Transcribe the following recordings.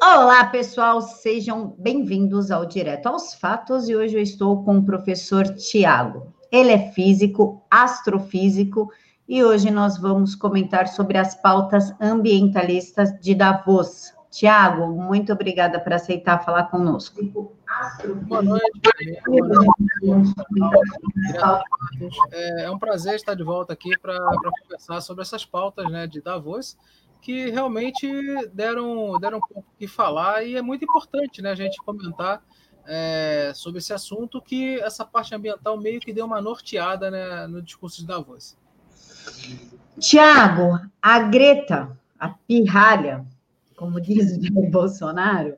Olá, pessoal, sejam bem-vindos ao Direto aos Fatos e hoje eu estou com o professor Tiago. Ele é físico, astrofísico e hoje nós vamos comentar sobre as pautas ambientalistas de Davos. Tiago, muito obrigada por aceitar falar conosco. Boa noite. É um prazer estar de volta aqui para conversar sobre essas pautas né, de Davos que realmente deram, deram um pouco que falar e é muito importante né, a gente comentar é, sobre esse assunto que essa parte ambiental meio que deu uma norteada né, no discurso de Davos. Tiago, a Greta, a pirralha, como diz o Bolsonaro,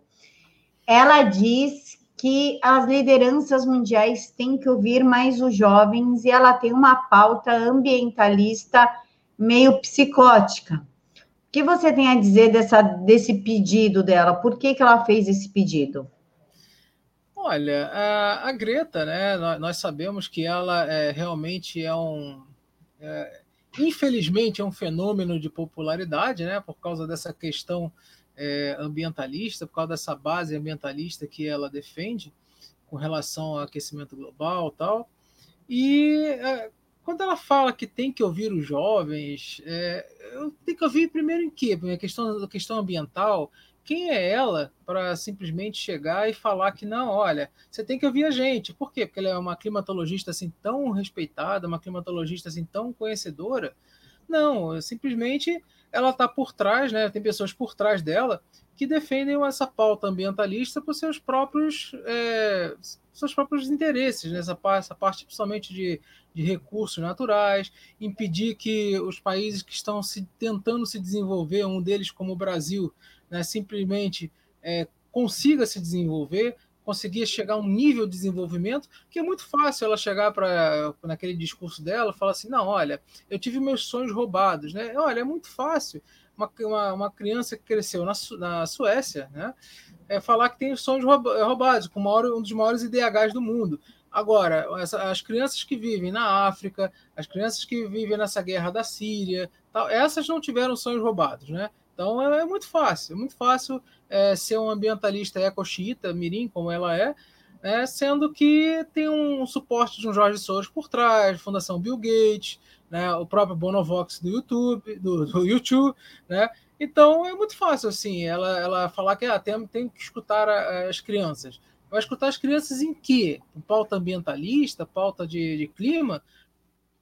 ela diz que as lideranças mundiais têm que ouvir mais os jovens e ela tem uma pauta ambientalista meio psicótica. Que você tem a dizer dessa, desse pedido dela? Por que, que ela fez esse pedido? Olha, a, a Greta, né? Nós, nós, sabemos que ela é, realmente é um. É, infelizmente, é um fenômeno de popularidade, né? Por causa dessa questão é, ambientalista, por causa dessa base ambientalista que ela defende com relação ao aquecimento global tal. E é, quando ela fala que tem que ouvir os jovens, é, tenho que ouvir primeiro em quê? A questão, a questão ambiental. Quem é ela para simplesmente chegar e falar que não, olha, você tem que ouvir a gente. Por quê? Porque ela é uma climatologista assim tão respeitada, uma climatologista assim tão conhecedora. Não, simplesmente ela está por trás, né? Tem pessoas por trás dela que defendem essa pauta ambientalista por seus próprios é, seus próprios interesses nessa parte, essa parte principalmente de, de recursos naturais, impedir que os países que estão se tentando se desenvolver, um deles como o Brasil, né, simplesmente é, consiga se desenvolver, conseguir chegar a um nível de desenvolvimento, que é muito fácil ela chegar para naquele discurso dela, falar assim, não, olha, eu tive meus sonhos roubados, né? Olha, é muito fácil uma, uma, uma criança que cresceu na, na Suécia, né? É falar que tem sonhos roubados, com maior, um dos maiores IDHs do mundo. Agora, as, as, crianças que vivem na África, as crianças que vivem nessa guerra da Síria, tal, essas não tiveram sonhos roubados, né? Então é, é muito fácil, é muito fácil é, ser um ambientalista eco-xiita, mirim, como ela é, né? sendo que tem um suporte de um Jorge Soros por trás, Fundação Bill Gates, né? o próprio Bonovox do YouTube, do, do YouTube, né? Então é muito fácil assim, ela, ela falar que ah, tem, tem que escutar a, as crianças. Vai escutar as crianças em quê? Pauta ambientalista, pauta de, de clima?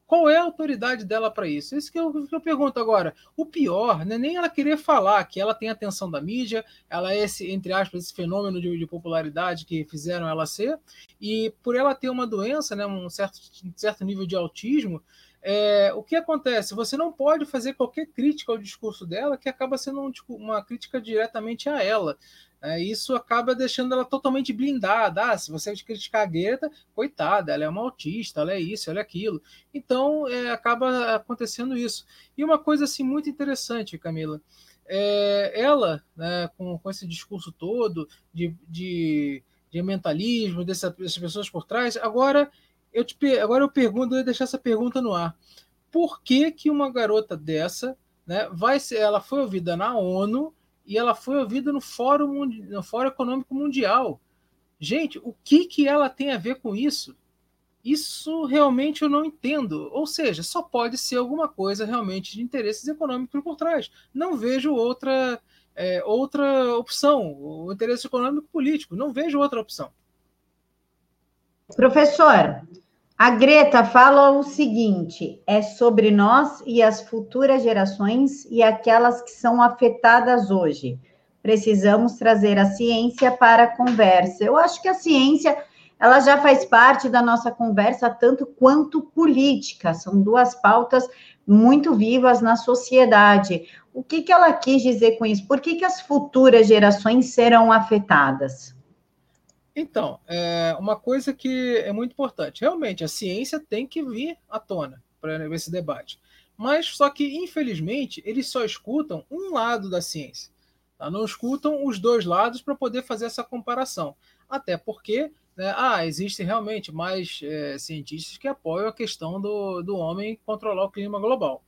Qual é a autoridade dela para isso? Isso que eu, que eu pergunto agora. O pior não é nem ela querer falar que ela tem atenção da mídia, ela é esse, entre aspas, esse fenômeno de, de popularidade que fizeram ela ser, e por ela ter uma doença, né, um certo, certo nível de autismo, é, o que acontece? Você não pode fazer qualquer crítica ao discurso dela que acaba sendo um, tipo, uma crítica diretamente a ela. É, isso acaba deixando ela totalmente blindada. Ah, se você criticar a Greta, coitada, ela é uma autista, ela é isso, ela é aquilo. Então, é, acaba acontecendo isso. E uma coisa assim muito interessante, Camila, é, ela, né, com, com esse discurso todo de, de, de mentalismo, dessa, dessas pessoas por trás, agora eu, te, agora eu pergunto, eu vou deixar essa pergunta no ar. Por que, que uma garota dessa né, vai ser, ela foi ouvida na ONU e ela foi ouvida no Fórum, no Fórum Econômico Mundial. Gente, o que, que ela tem a ver com isso? Isso realmente eu não entendo. Ou seja, só pode ser alguma coisa realmente de interesses econômicos por trás. Não vejo outra, é, outra opção. O interesse econômico político. Não vejo outra opção. Professor, a Greta fala o seguinte: é sobre nós e as futuras gerações e aquelas que são afetadas hoje. Precisamos trazer a ciência para a conversa. Eu acho que a ciência ela já faz parte da nossa conversa tanto quanto política. São duas pautas muito vivas na sociedade. O que, que ela quis dizer com isso? Por que, que as futuras gerações serão afetadas? Então, é uma coisa que é muito importante. Realmente, a ciência tem que vir à tona para esse debate. Mas só que, infelizmente, eles só escutam um lado da ciência. Tá? Não escutam os dois lados para poder fazer essa comparação. Até porque né, ah, existem realmente mais é, cientistas que apoiam a questão do, do homem controlar o clima global.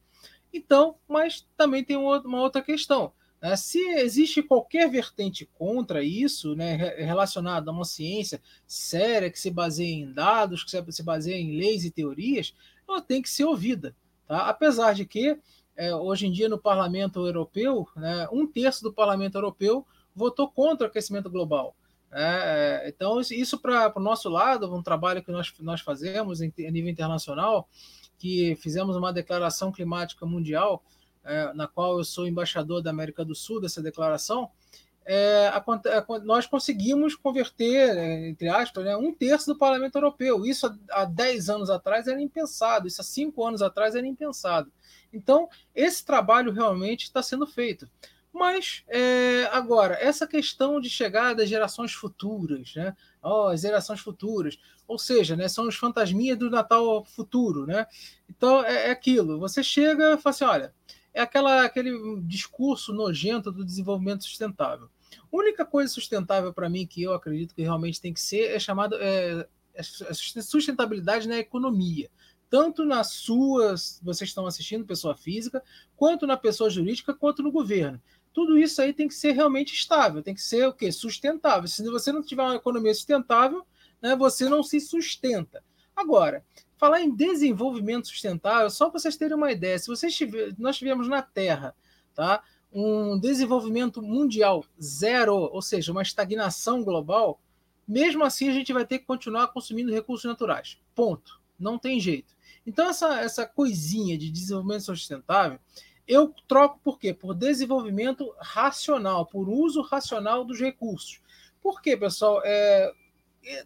Então, mas também tem uma outra questão. Né? Se existe qualquer vertente contra isso, né, relacionada a uma ciência séria, que se baseia em dados, que se baseia em leis e teorias, ela tem que ser ouvida. Tá? Apesar de que, é, hoje em dia, no Parlamento Europeu, né, um terço do Parlamento Europeu votou contra o aquecimento global. É, é então, isso para o nosso lado, um trabalho que nós, nós fazemos em, a nível internacional, que fizemos uma declaração climática mundial, é, na qual eu sou embaixador da América do Sul, dessa declaração, é, a, nós conseguimos converter, é, entre aspas, né, um terço do Parlamento Europeu. Isso há, há 10 anos atrás era impensado, isso há 5 anos atrás era impensado. Então, esse trabalho realmente está sendo feito. Mas, é, agora, essa questão de chegar das gerações futuras, né? Oh, as gerações futuras, ou seja, né, são os fantasminhas do Natal futuro, né? Então, é, é aquilo, você chega e fala assim, olha, é aquela, aquele discurso nojento do desenvolvimento sustentável. A única coisa sustentável para mim que eu acredito que realmente tem que ser é chamada é, é sustentabilidade na economia. Tanto nas suas, vocês estão assistindo, pessoa física, quanto na pessoa jurídica, quanto no governo. Tudo isso aí tem que ser realmente estável, tem que ser o quê? Sustentável. Se você não tiver uma economia sustentável, né, você não se sustenta. Agora, falar em desenvolvimento sustentável, só para vocês terem uma ideia, se vocês tiver, nós tivemos na Terra, tá? Um desenvolvimento mundial zero, ou seja, uma estagnação global, mesmo assim a gente vai ter que continuar consumindo recursos naturais. Ponto. Não tem jeito. Então essa essa coisinha de desenvolvimento sustentável, eu troco por quê? Por desenvolvimento racional, por uso racional dos recursos. Por quê, pessoal? É,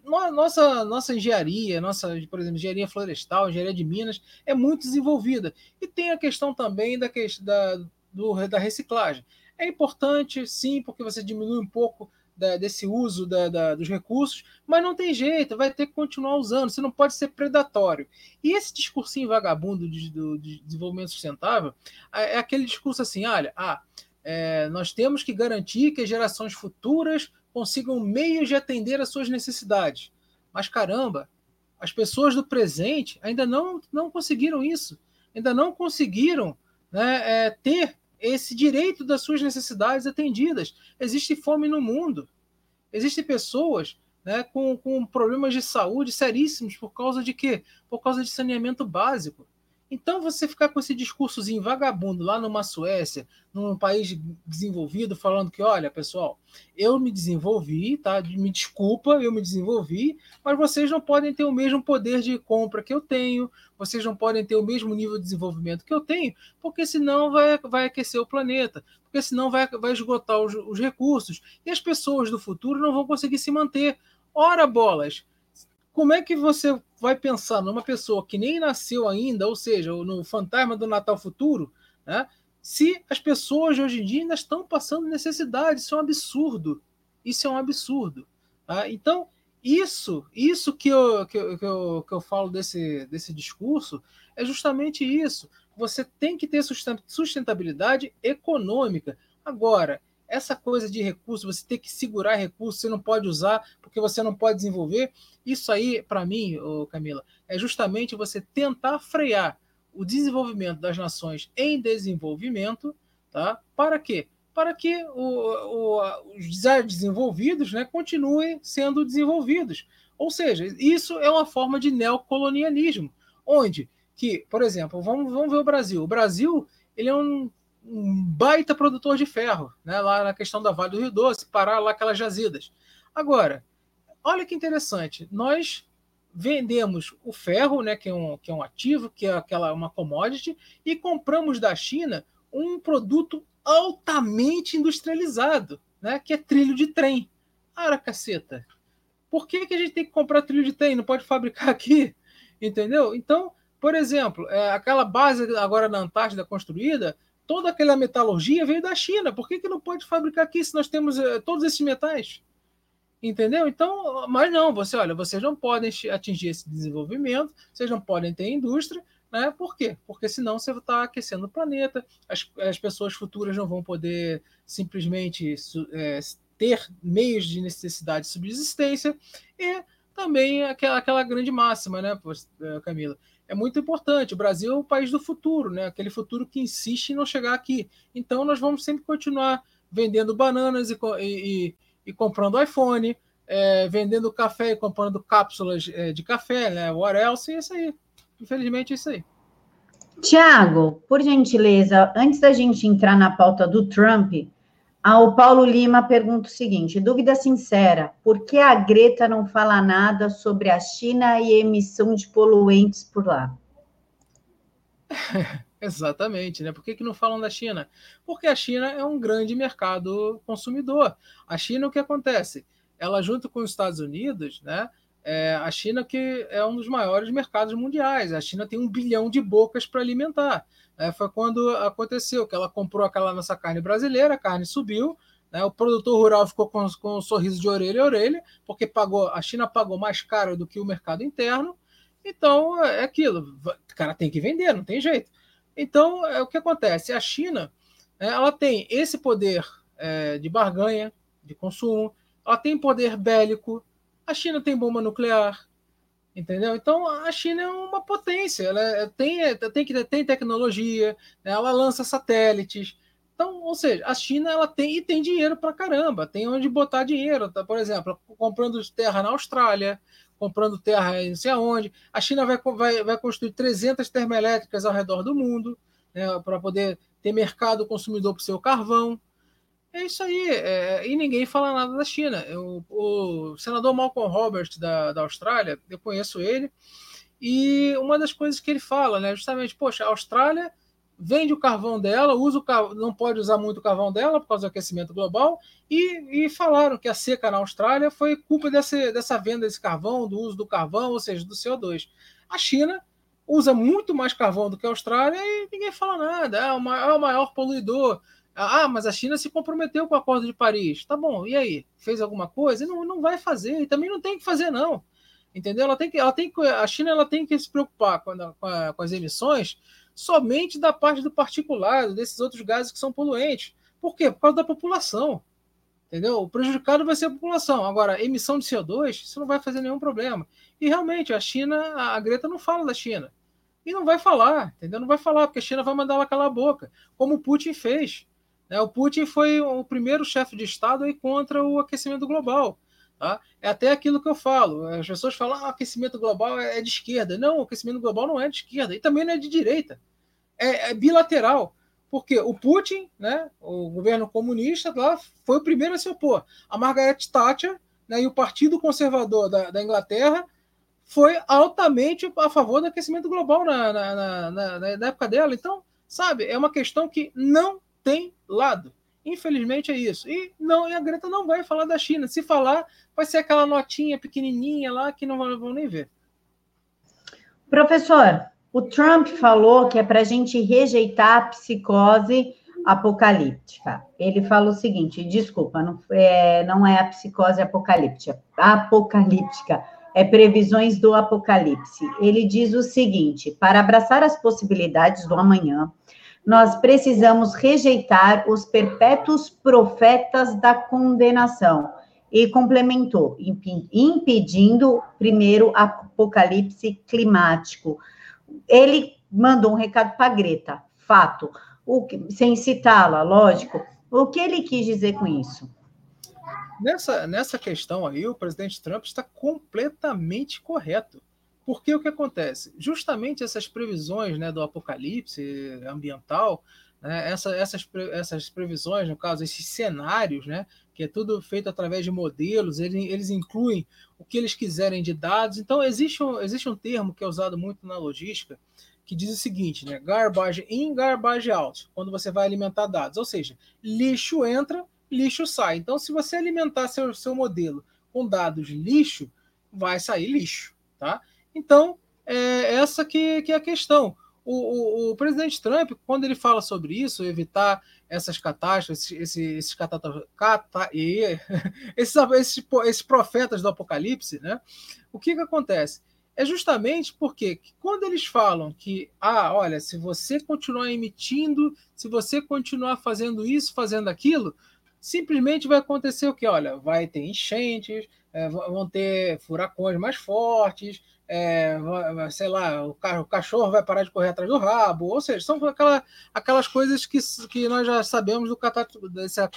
nossa, nossa engenharia, nossa, por exemplo, engenharia florestal, engenharia de minas, é muito desenvolvida. E tem a questão também da, da, do, da reciclagem. É importante, sim, porque você diminui um pouco da, desse uso da, da, dos recursos, mas não tem jeito, vai ter que continuar usando, você não pode ser predatório. E esse discursinho vagabundo de, do, de desenvolvimento sustentável é, é aquele discurso assim: olha, ah, é, nós temos que garantir que as gerações futuras consigam meios de atender às suas necessidades. Mas caramba, as pessoas do presente ainda não, não conseguiram isso, ainda não conseguiram né, é, ter esse direito das suas necessidades atendidas. Existe fome no mundo, existem pessoas né, com, com problemas de saúde seríssimos por causa de quê? Por causa de saneamento básico. Então, você ficar com esse discursozinho vagabundo lá numa Suécia, num país desenvolvido, falando que, olha, pessoal, eu me desenvolvi, tá? Me desculpa, eu me desenvolvi, mas vocês não podem ter o mesmo poder de compra que eu tenho, vocês não podem ter o mesmo nível de desenvolvimento que eu tenho, porque senão vai, vai aquecer o planeta, porque senão vai, vai esgotar os, os recursos, e as pessoas do futuro não vão conseguir se manter. Ora, bolas! Como é que você vai pensar numa pessoa que nem nasceu ainda, ou seja, no fantasma do Natal futuro, né? se as pessoas hoje em dia ainda estão passando necessidade? Isso é um absurdo. Isso é um absurdo. Tá? Então, isso, isso que eu, que eu, que eu, que eu falo desse, desse discurso é justamente isso. Você tem que ter sustentabilidade econômica. Agora, essa coisa de recurso, você tem que segurar recurso, você não pode usar porque você não pode desenvolver. Isso aí, para mim, Camila, é justamente você tentar frear o desenvolvimento das nações em desenvolvimento, tá? Para quê? Para que o, o, os desenvolvidos né, continuem sendo desenvolvidos. Ou seja, isso é uma forma de neocolonialismo, onde que, por exemplo, vamos, vamos ver o Brasil. O Brasil ele é um um baita produtor de ferro, né? lá na questão da Vale do Rio Doce, parar lá aquelas jazidas. Agora, olha que interessante, nós vendemos o ferro, né, que, é um, que é um ativo, que é aquela uma commodity, e compramos da China um produto altamente industrializado, né, que é trilho de trem. Ara caceta. Por que, que a gente tem que comprar trilho de trem? Não pode fabricar aqui? Entendeu? Então, por exemplo, é, aquela base agora na Antártida construída, toda aquela metalurgia veio da China. Por que, que não pode fabricar aqui se nós temos uh, todos esses metais? Entendeu? Então, mas não, você olha, vocês não podem atingir esse desenvolvimento, vocês não podem ter indústria, né? Por quê? Porque senão você está aquecendo o planeta, as, as pessoas futuras não vão poder simplesmente é, ter meios de necessidade de subsistência e também aquela, aquela grande máxima, né, Camila? É muito importante. O Brasil é o país do futuro, né? aquele futuro que insiste em não chegar aqui. Então, nós vamos sempre continuar vendendo bananas e, e, e comprando iPhone, é, vendendo café e comprando cápsulas é, de café, né? What else? E é isso aí. Infelizmente, é isso aí. Tiago, por gentileza, antes da gente entrar na pauta do Trump, o Paulo Lima pergunta o seguinte: dúvida sincera, por que a Greta não fala nada sobre a China e emissão de poluentes por lá? Exatamente, né? Por que, que não falam da China? Porque a China é um grande mercado consumidor. A China, o que acontece? Ela, junto com os Estados Unidos, né? É, a China que é um dos maiores mercados mundiais. A China tem um bilhão de bocas para alimentar. É, foi quando aconteceu que ela comprou aquela nossa carne brasileira, a carne subiu, né, o produtor rural ficou com, com um sorriso de orelha a orelha, porque pagou, a China pagou mais caro do que o mercado interno. Então é aquilo, o cara tem que vender, não tem jeito. Então, é o que acontece? A China é, ela tem esse poder é, de barganha, de consumo, ela tem poder bélico, a China tem bomba nuclear, entendeu? Então, a China é uma potência, ela é, tem, é, tem, tem tecnologia, né? ela lança satélites. Então, ou seja, a China ela tem e tem dinheiro para caramba, tem onde botar dinheiro, tá? por exemplo, comprando terra na Austrália, comprando terra não sei aonde. A China vai, vai, vai construir 300 termoelétricas ao redor do mundo né, para poder ter mercado consumidor para o seu carvão. É isso aí. É, e ninguém fala nada da China. Eu, o senador Malcolm Roberts da, da Austrália, eu conheço ele, e uma das coisas que ele fala, né, justamente, poxa, a Austrália vende o carvão dela, usa o carvão, não pode usar muito o carvão dela por causa do aquecimento global, e, e falaram que a seca na Austrália foi culpa dessa venda desse carvão, do uso do carvão, ou seja, do CO2. A China usa muito mais carvão do que a Austrália e ninguém fala nada, é o maior, é o maior poluidor. Ah, mas a China se comprometeu com o Acordo de Paris. Tá bom, e aí? Fez alguma coisa? Não, não vai fazer, e também não tem que fazer, não. Entendeu? Ela tem que, ela tem que, a China ela tem que se preocupar com, a, com, a, com as emissões somente da parte do particulado, desses outros gases que são poluentes. Por quê? Por causa da população. Entendeu? O prejudicado vai ser a população. Agora, emissão de CO2, isso não vai fazer nenhum problema. E realmente, a China, a Greta não fala da China. E não vai falar, entendeu? Não vai falar, porque a China vai mandar ela calar a boca, como o Putin fez. Né? O Putin foi o primeiro chefe de Estado aí contra o aquecimento global. Tá? É até aquilo que eu falo. As pessoas falam que ah, aquecimento global é de esquerda. Não, o aquecimento global não é de esquerda e também não é de direita. É, é bilateral. Porque o Putin, né, o governo comunista lá, foi o primeiro a se opor. A Margaret Thatcher né, e o Partido Conservador da, da Inglaterra foi altamente a favor do aquecimento global na, na, na, na, época dela. Então, sabe, é uma questão que não tem lado. Infelizmente é isso. E não, e a Greta não vai falar da China. Se falar, vai ser aquela notinha pequenininha lá que não vão nem ver. Professor, o Trump falou que é para a gente rejeitar a psicose apocalíptica. Ele falou o seguinte: desculpa, não é, não é a psicose apocalíptica, apocalíptica, é previsões do apocalipse. Ele diz o seguinte: para abraçar as possibilidades do amanhã, nós precisamos rejeitar os perpétuos profetas da condenação. E complementou, impedindo primeiro apocalipse climático. Ele mandou um recado para Greta, fato, o, sem citá-la, lógico. O que ele quis dizer com isso? Nessa, nessa questão aí, o presidente Trump está completamente correto. Porque o que acontece? Justamente essas previsões né, do apocalipse ambiental, né, essa, essas, essas previsões, no caso, esses cenários, né, que é tudo feito através de modelos, eles, eles incluem o que eles quiserem de dados. Então, existe um, existe um termo que é usado muito na logística, que diz o seguinte, né, garbage in, garbage out, quando você vai alimentar dados. Ou seja, lixo entra, lixo sai. Então, se você alimentar seu, seu modelo com dados lixo, vai sair lixo, tá? Então, é essa que, que é a questão. O, o, o, presidente Trump, quando ele fala sobre isso, evitar essas catástrofes, esses, esses, catata, cata, esses, esses, esses, profetas do apocalipse, né? o que, que acontece? É justamente porque quando eles falam que, ah, olha, se você continuar emitindo, se você continuar fazendo isso, fazendo aquilo, simplesmente vai acontecer o que? Olha, vai ter enchentes, é, vão ter furacões mais fortes, é, sei lá, o, cachorro vai parar de correr atrás do rabo, ou seja, são aquela, aquelas coisas que, que nós já sabemos do dessa,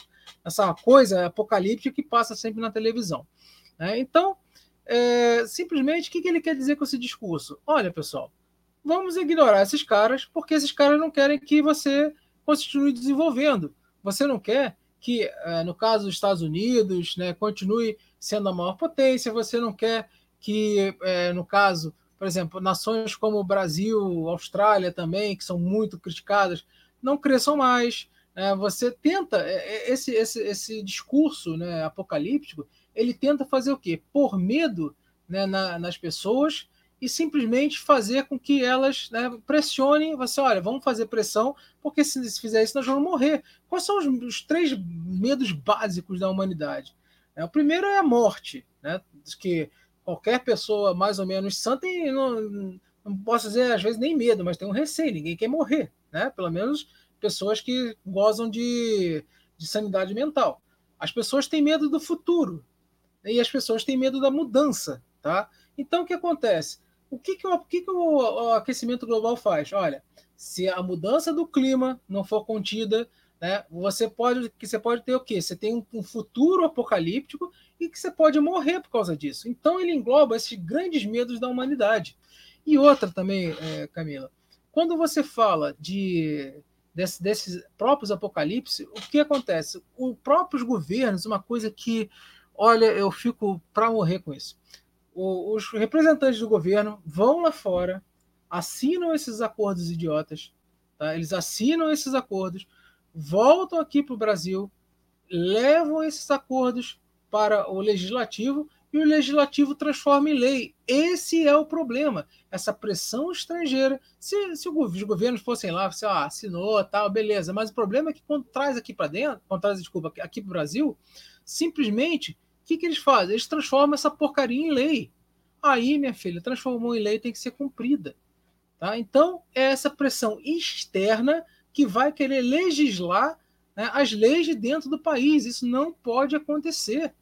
essa coisa apocalíptica que passa sempre na televisão. Né? Então, é, simplesmente, o que, que ele quer dizer com esse discurso? Olha, pessoal, vamos ignorar esses caras, porque esses caras não querem que você continue desenvolvendo. Você não quer que, é, no caso dos Estados Unidos, né, continue sendo a maior potência, você não quer que, é, no caso, por exemplo, nações como Brasil, Austrália também, que são muito criticadas, não cresçam mais. Né? Você tenta, é, é, esse, esse, esse discurso né, apocalíptico, ele tenta fazer o quê? Por medo né, na, nas pessoas e simplesmente fazer com que elas né, pressionem você, olha, vamos fazer pressão, porque se, se fizer isso, nós vamos morrer. Quais são os, os três medos básicos da humanidade? É, o primeiro é a morte, né? Que qualquer pessoa mais ou menos sã tem, não, não posso dizer às vezes nem medo, mas tem um receio, ninguém quer morrer, né? Pelo menos pessoas que gozam de, de sanidade mental. As pessoas têm medo do futuro e as pessoas têm medo da mudança, tá? Então o que acontece? O que, que, o, que, que o aquecimento global faz? Olha, se a mudança do clima não for contida, né, você pode que você pode ter o quê? Você tem um, um futuro apocalíptico e que você pode morrer por causa disso. Então ele engloba esses grandes medos da humanidade. E outra também, é, Camila, quando você fala de desse, desses próprios apocalipse, o que acontece? Os próprios governos, uma coisa que, olha, eu fico para morrer com isso. O, os representantes do governo vão lá fora, assinam esses acordos idiotas, tá? eles assinam esses acordos, voltam aqui para o Brasil, levam esses acordos para o legislativo e o legislativo transforma em lei. Esse é o problema, essa pressão estrangeira. Se, se os governos fossem lá, você ah, assinou, tal, beleza, mas o problema é que quando traz aqui para dentro, quando traz, desculpa, aqui para o Brasil, simplesmente, o que, que eles fazem? Eles transformam essa porcaria em lei. Aí, minha filha, transformou em lei, tem que ser cumprida. Tá? Então, é essa pressão externa que vai querer legislar né, as leis de dentro do país. Isso não pode acontecer.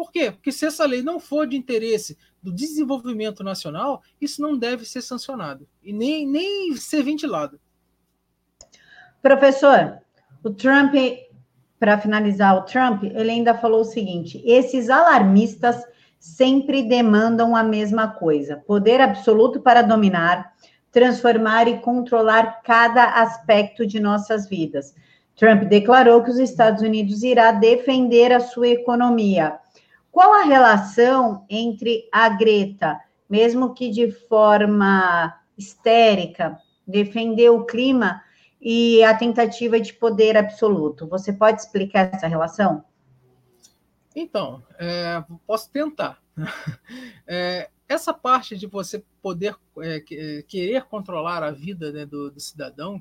Por quê? Porque se essa lei não for de interesse do desenvolvimento nacional, isso não deve ser sancionado e nem, nem ser ventilado. Professor, o Trump, para finalizar, o Trump, ele ainda falou o seguinte: esses alarmistas sempre demandam a mesma coisa: poder absoluto para dominar, transformar e controlar cada aspecto de nossas vidas. Trump declarou que os Estados Unidos irá defender a sua economia qual a relação entre a Greta, mesmo que de forma histérica, defender o clima e a tentativa de poder absoluto? Você pode explicar essa relação? Então, é, posso tentar. É, essa parte de você poder é, querer controlar a vida né, do, do, cidadão,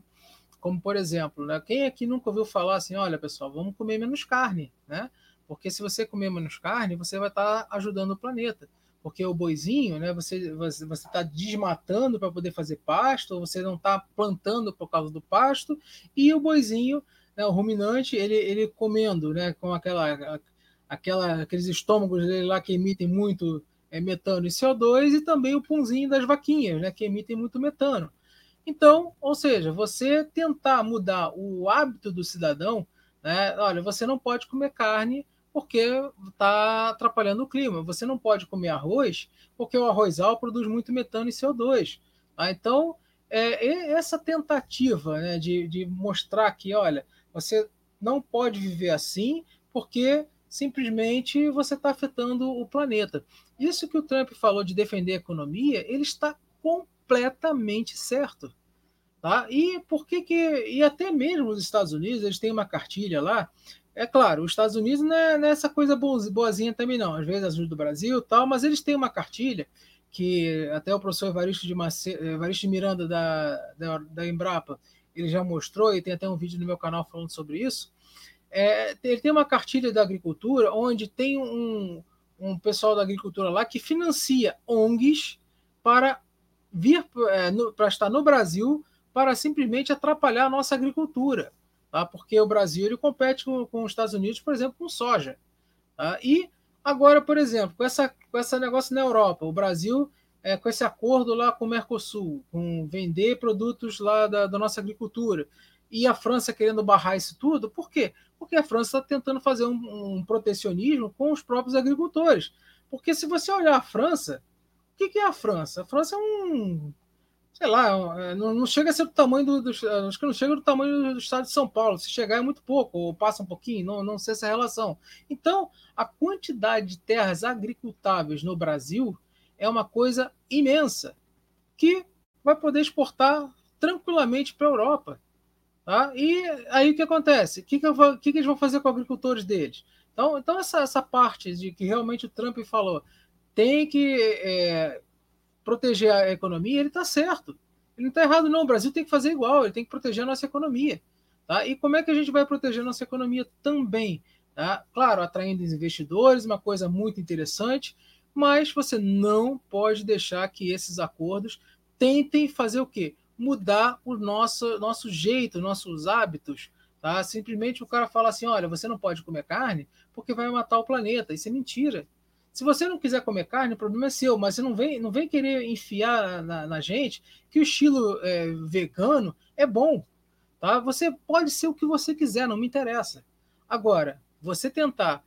como por exemplo, né, quem aqui nunca ouviu falar assim, olha pessoal, vamos comer menos carne, né? Porque se você comer menos carne, você vai estar tá ajudando o planeta. Porque o boizinho, né, você você está desmatando para poder fazer pasto, você não está plantando por causa do pasto, e o boizinho, né, o ruminante, ele, ele comendo, né, com aquela, aquela aqueles estômagos dele lá que emitem muito é, metano e CO2, e também o punzinho das vaquinhas, né, que emitem muito metano. Então, ou seja, você tentar mudar o hábito do cidadão, né, olha, você não pode comer carne porque está atrapalhando o clima. Você não pode comer arroz, porque o arrozal produz muito metano e CO2. Tá? Então, é, essa tentativa né, de, de mostrar que, olha, você não pode viver assim, porque simplesmente você está afetando o planeta. Isso que o Trump falou de defender a economia, ele está completamente certo. Tá? E por que que e até mesmo os Estados Unidos eles têm uma cartilha lá é claro, os Estados Unidos não é, não é coisa boazinha também, não. Às vezes ajuda o Brasil tal, mas eles têm uma cartilha que até o professor Evaristo de, Mace... Evaristo de Miranda da, da, da, Embrapa ele já mostrou, e tem até um vídeo no meu canal falando sobre isso. É, ele tem uma cartilha da agricultura onde tem um, um pessoal da agricultura lá que financia ONGs para vir é, para estar no Brasil para simplesmente atrapalhar a nossa agricultura tá? porque o Brasil ele compete com, com os Estados Unidos, por exemplo, com soja. Tá? E agora, por exemplo, com essa, com esse negócio na Europa, o Brasil é, com esse acordo lá com o Mercosul, com vender produtos lá da, da nossa agricultura, e a França querendo barrar isso tudo, por quê? Porque a França está tentando fazer um, um, protecionismo com os próprios agricultores. Porque se você olhar a França, o que, que é a França? A França é um. Sei lá, é, não, não chega a ser do tamanho do, do. Acho que não chega do tamanho do estado de São Paulo. Se chegar é muito pouco, ou passa um pouquinho, não, não sei essa relação. Então, a quantidade de terras agricultáveis no Brasil é uma coisa imensa que vai poder exportar tranquilamente para a Europa. Tá? E aí o que acontece? O que, que, que, que eles vão fazer com agricultores deles? Então, então essa, essa parte de que realmente o Trump falou tem que é, proteger a economia, ele está certo. Ele não está errado, não. O Brasil tem que fazer igual, ele tem que proteger a nossa economia. Tá? E como é que a gente vai proteger a nossa economia também? Tá? Claro, atraindo investidores, uma coisa muito interessante, mas você não pode deixar que esses acordos tentem fazer o quê? mudar o nosso, nosso jeito, nossos hábitos. Tá? Simplesmente o cara fala assim: olha, você não pode comer carne porque vai matar o planeta. Isso é mentira. Se você não quiser comer carne, o problema é seu, mas você não vem, não vem querer enfiar na, na gente que o estilo é, vegano é bom. Tá? Você pode ser o que você quiser, não me interessa. Agora, você tentar,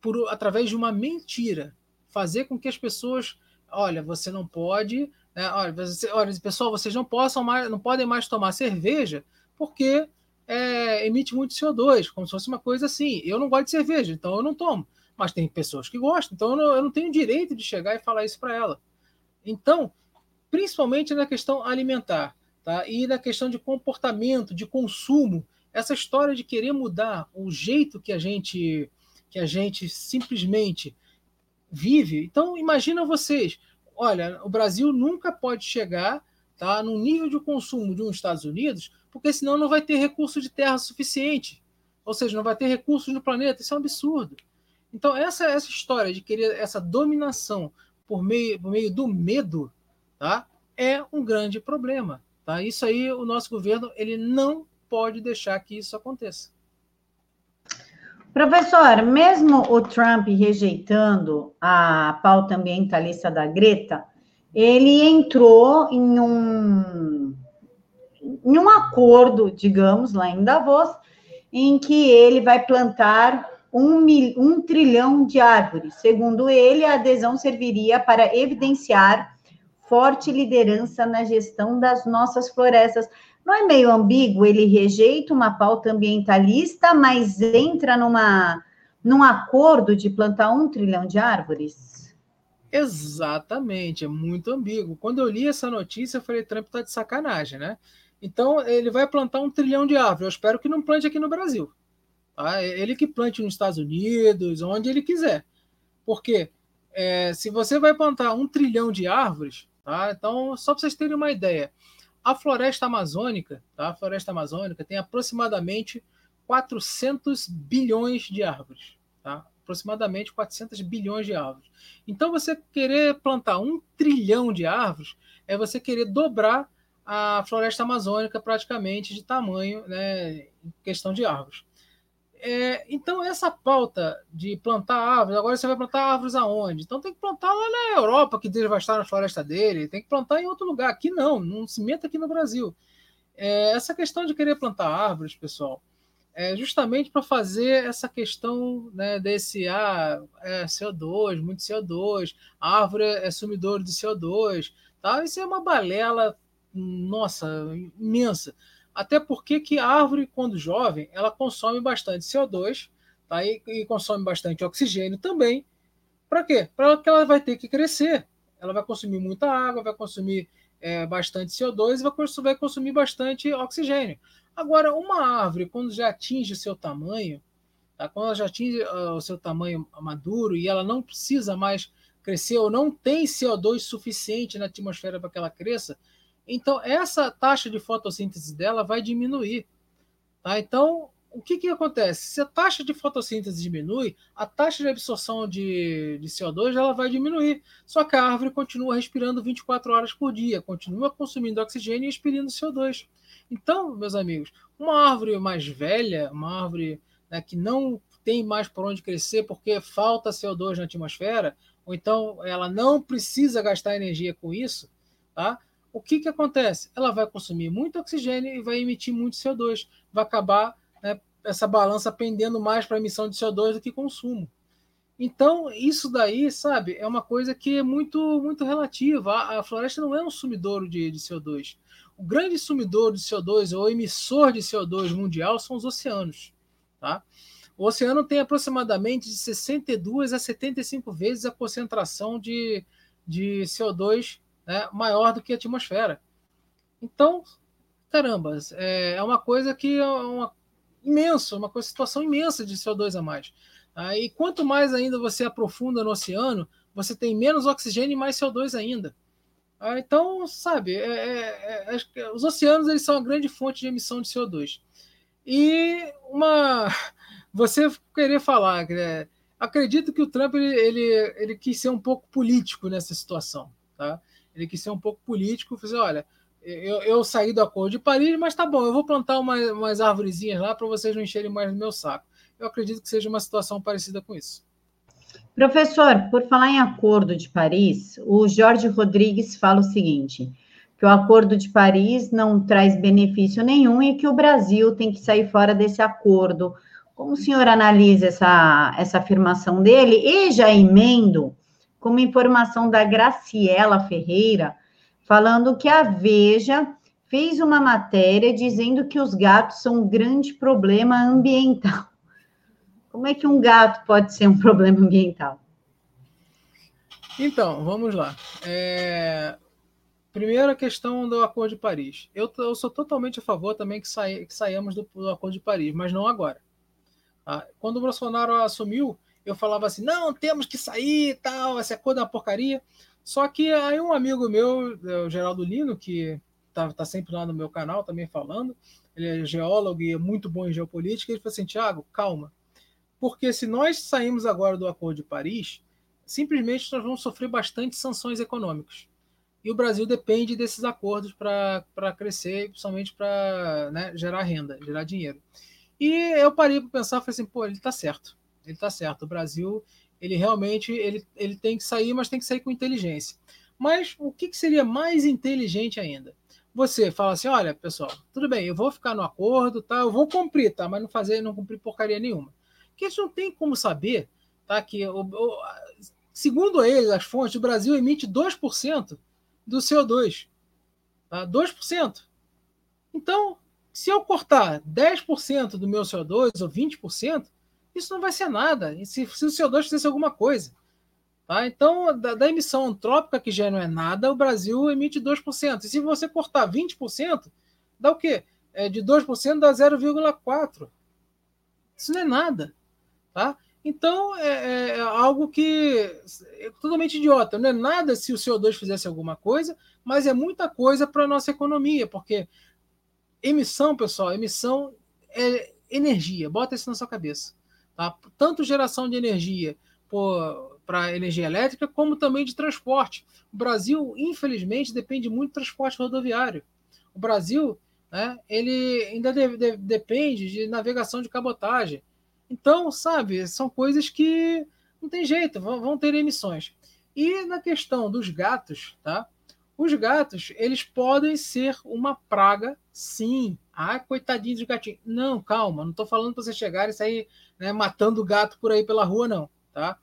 por através de uma mentira, fazer com que as pessoas, olha, você não pode né? Olha, você, olha, pessoal, vocês não, possam mais, não podem mais tomar cerveja porque é, emite muito CO2, como se fosse uma coisa assim. Eu não gosto de cerveja, então eu não tomo. Mas tem pessoas que gostam, então eu não, eu não tenho direito de chegar e falar isso para ela. Então, principalmente na questão alimentar, tá? E na questão de comportamento, de consumo, essa história de querer mudar o jeito que a gente que a gente simplesmente vive. Então, imagina vocês, olha, o Brasil nunca pode chegar tá, no nível de consumo de uns Estados Unidos, porque senão não vai ter recurso de terra suficiente. Ou seja, não vai ter recursos no planeta. Isso é um absurdo. Então, essa, essa história de querer essa dominação por meio, por meio do medo tá, é um grande problema. Tá? Isso aí, o nosso governo ele não pode deixar que isso aconteça. Professor, mesmo o Trump rejeitando a pauta ambientalista da Greta, ele entrou em um, em um acordo, digamos, lá em Davos, em que ele vai plantar um, mil, um trilhão de árvores. Segundo ele, a adesão serviria para evidenciar forte liderança na gestão das nossas florestas. Não é meio ambíguo? Ele rejeita uma pauta ambientalista, mas entra numa, num acordo de plantar um trilhão de árvores? Exatamente, é muito ambíguo. Quando eu li essa notícia, eu falei: Trump está de sacanagem, né? Então, ele vai plantar um trilhão de árvores. Eu espero que não plante aqui no Brasil. Tá? Ele que plante nos Estados Unidos, onde ele quiser. Porque é, se você vai plantar um trilhão de árvores, tá? então, só para vocês terem uma ideia, a floresta amazônica, tá? A floresta amazônica tem aproximadamente 400 bilhões de árvores, tá? Aproximadamente 400 bilhões de árvores. Então, você querer plantar um trilhão de árvores é você querer dobrar a floresta amazônica praticamente de tamanho, né, em questão de árvores. É, então, essa pauta de plantar árvores, agora você vai plantar árvores aonde? Então tem que plantar lá na Europa, que devastar a floresta dele, tem que plantar em outro lugar. Aqui não, não se meta aqui no Brasil. É, essa questão de querer plantar árvores, pessoal, é justamente para fazer essa questão né, desse ah, é CO2, muito CO2, a árvore é sumidor de CO2, tá? isso é uma balela, nossa, imensa. Até porque que a árvore, quando jovem, ela consome bastante CO2 tá? e, e consome bastante oxigênio também. Para quê? Para que ela vai ter que crescer. Ela vai consumir muita água, vai consumir é, bastante CO2 e vai, vai consumir bastante oxigênio. Agora, uma árvore, quando já atinge seu tamanho, tá? quando ela já atinge uh, o seu tamanho maduro e ela não precisa mais crescer ou não tem CO2 suficiente na atmosfera para que ela cresça, então, essa taxa de fotossíntese dela vai diminuir. Tá? Então, o que, que acontece? Se a taxa de fotossíntese diminui, a taxa de absorção de, de CO2 ela vai diminuir. Só que a árvore continua respirando 24 horas por dia, continua consumindo oxigênio e expelindo CO2. Então, meus amigos, uma árvore mais velha, uma árvore né, que não tem mais por onde crescer porque falta CO2 na atmosfera, ou então ela não precisa gastar energia com isso, tá? O que, que acontece? Ela vai consumir muito oxigênio e vai emitir muito CO2. Vai acabar né, essa balança pendendo mais para emissão de CO2 do que consumo. Então, isso daí, sabe, é uma coisa que é muito, muito relativa. A, a floresta não é um sumidouro de, de CO2. O grande sumidouro de CO2, ou emissor de CO2 mundial, são os oceanos. Tá? O oceano tem aproximadamente de 62 a 75 vezes a concentração de, de CO2 né, maior do que a atmosfera. Então, caramba, é, é uma coisa que é uma, imenso, uma situação imensa de CO2 a mais. Tá? E quanto mais ainda você aprofunda no oceano, você tem menos oxigênio e mais CO2 ainda. Ah, então, sabe, é, é, é, os oceanos eles são uma grande fonte de emissão de CO2. E uma, você querer falar, né, acredito que o Trump ele, ele, ele quis ser um pouco político nessa situação, tá? Ele quis ser um pouco político, fazer, olha, eu, eu saí do Acordo de Paris, mas tá bom, eu vou plantar umas, umas árvorezinhas lá para vocês não encherem mais no meu saco. Eu acredito que seja uma situação parecida com isso. Professor, por falar em Acordo de Paris, o Jorge Rodrigues fala o seguinte: que o Acordo de Paris não traz benefício nenhum e que o Brasil tem que sair fora desse acordo. Como o senhor analisa essa, essa afirmação dele? E já emendo com uma informação da Graciela Ferreira, falando que a Veja fez uma matéria dizendo que os gatos são um grande problema ambiental. Como é que um gato pode ser um problema ambiental? Então, vamos lá. É... Primeira questão do Acordo de Paris. Eu, eu, sou totalmente a favor também que, que saiamos do, do, Acordo de Paris, mas não agora. Tá? Quando o Bolsonaro assumiu, eu falava assim, não, temos que sair e tal, essa coisa é uma porcaria. Só que aí um amigo meu, é o Geraldo Lino, que tá, tá sempre lá no meu canal também falando, ele é geólogo e é muito bom em geopolítica, ele falou assim, Tiago, calma, porque se nós saímos agora do Acordo de Paris, simplesmente nós vamos sofrer bastante sanções econômicas. E o Brasil depende desses acordos para crescer, principalmente para né, gerar renda, gerar dinheiro. E eu parei para pensar, falei assim, pô, ele está certo ele está certo. O Brasil, ele realmente ele, ele tem que sair, mas tem que sair com inteligência. Mas o que, que seria mais inteligente ainda? Você fala assim, olha, pessoal, tudo bem, eu vou ficar no acordo, tá? Eu vou cumprir, tá? Mas não fazer, não cumprir porcaria nenhuma. Que a gente não tem como saber, tá? Que o, o, segundo eles, as fontes, o Brasil emite 2% do CO2. Tá? 2%. Então, se eu cortar 10% do meu CO2 ou 20%, isso não vai ser nada. E se, se o CO2 fizesse alguma coisa. Tá? Então, da, da, emissão antrópica, que já não é nada, o Brasil emite 2%. E se você cortar 20%, dá o quê? É, de 2% dá 0,4%. Isso não é nada. Tá? Então, é, é, é, algo que é totalmente idiota. Não é nada se o CO2 fizesse alguma coisa, mas é muita coisa para a nossa economia, porque emissão, pessoal, emissão é energia. Bota isso na sua cabeça. Tá? Tanto geração de energia para energia elétrica, como também de transporte. O Brasil, infelizmente, depende muito do transporte rodoviário. O Brasil né, ele ainda de, de, depende de navegação de cabotagem. Então, sabe, são coisas que não tem jeito, vão, vão ter emissões. E na questão dos gatos, tá? Os gatos, eles podem ser uma praga, sim. Ah, coitadinho dos gatinhos. Não, calma, não estou falando para você chegar e sair né, matando gato por aí pela rua, não. Tá?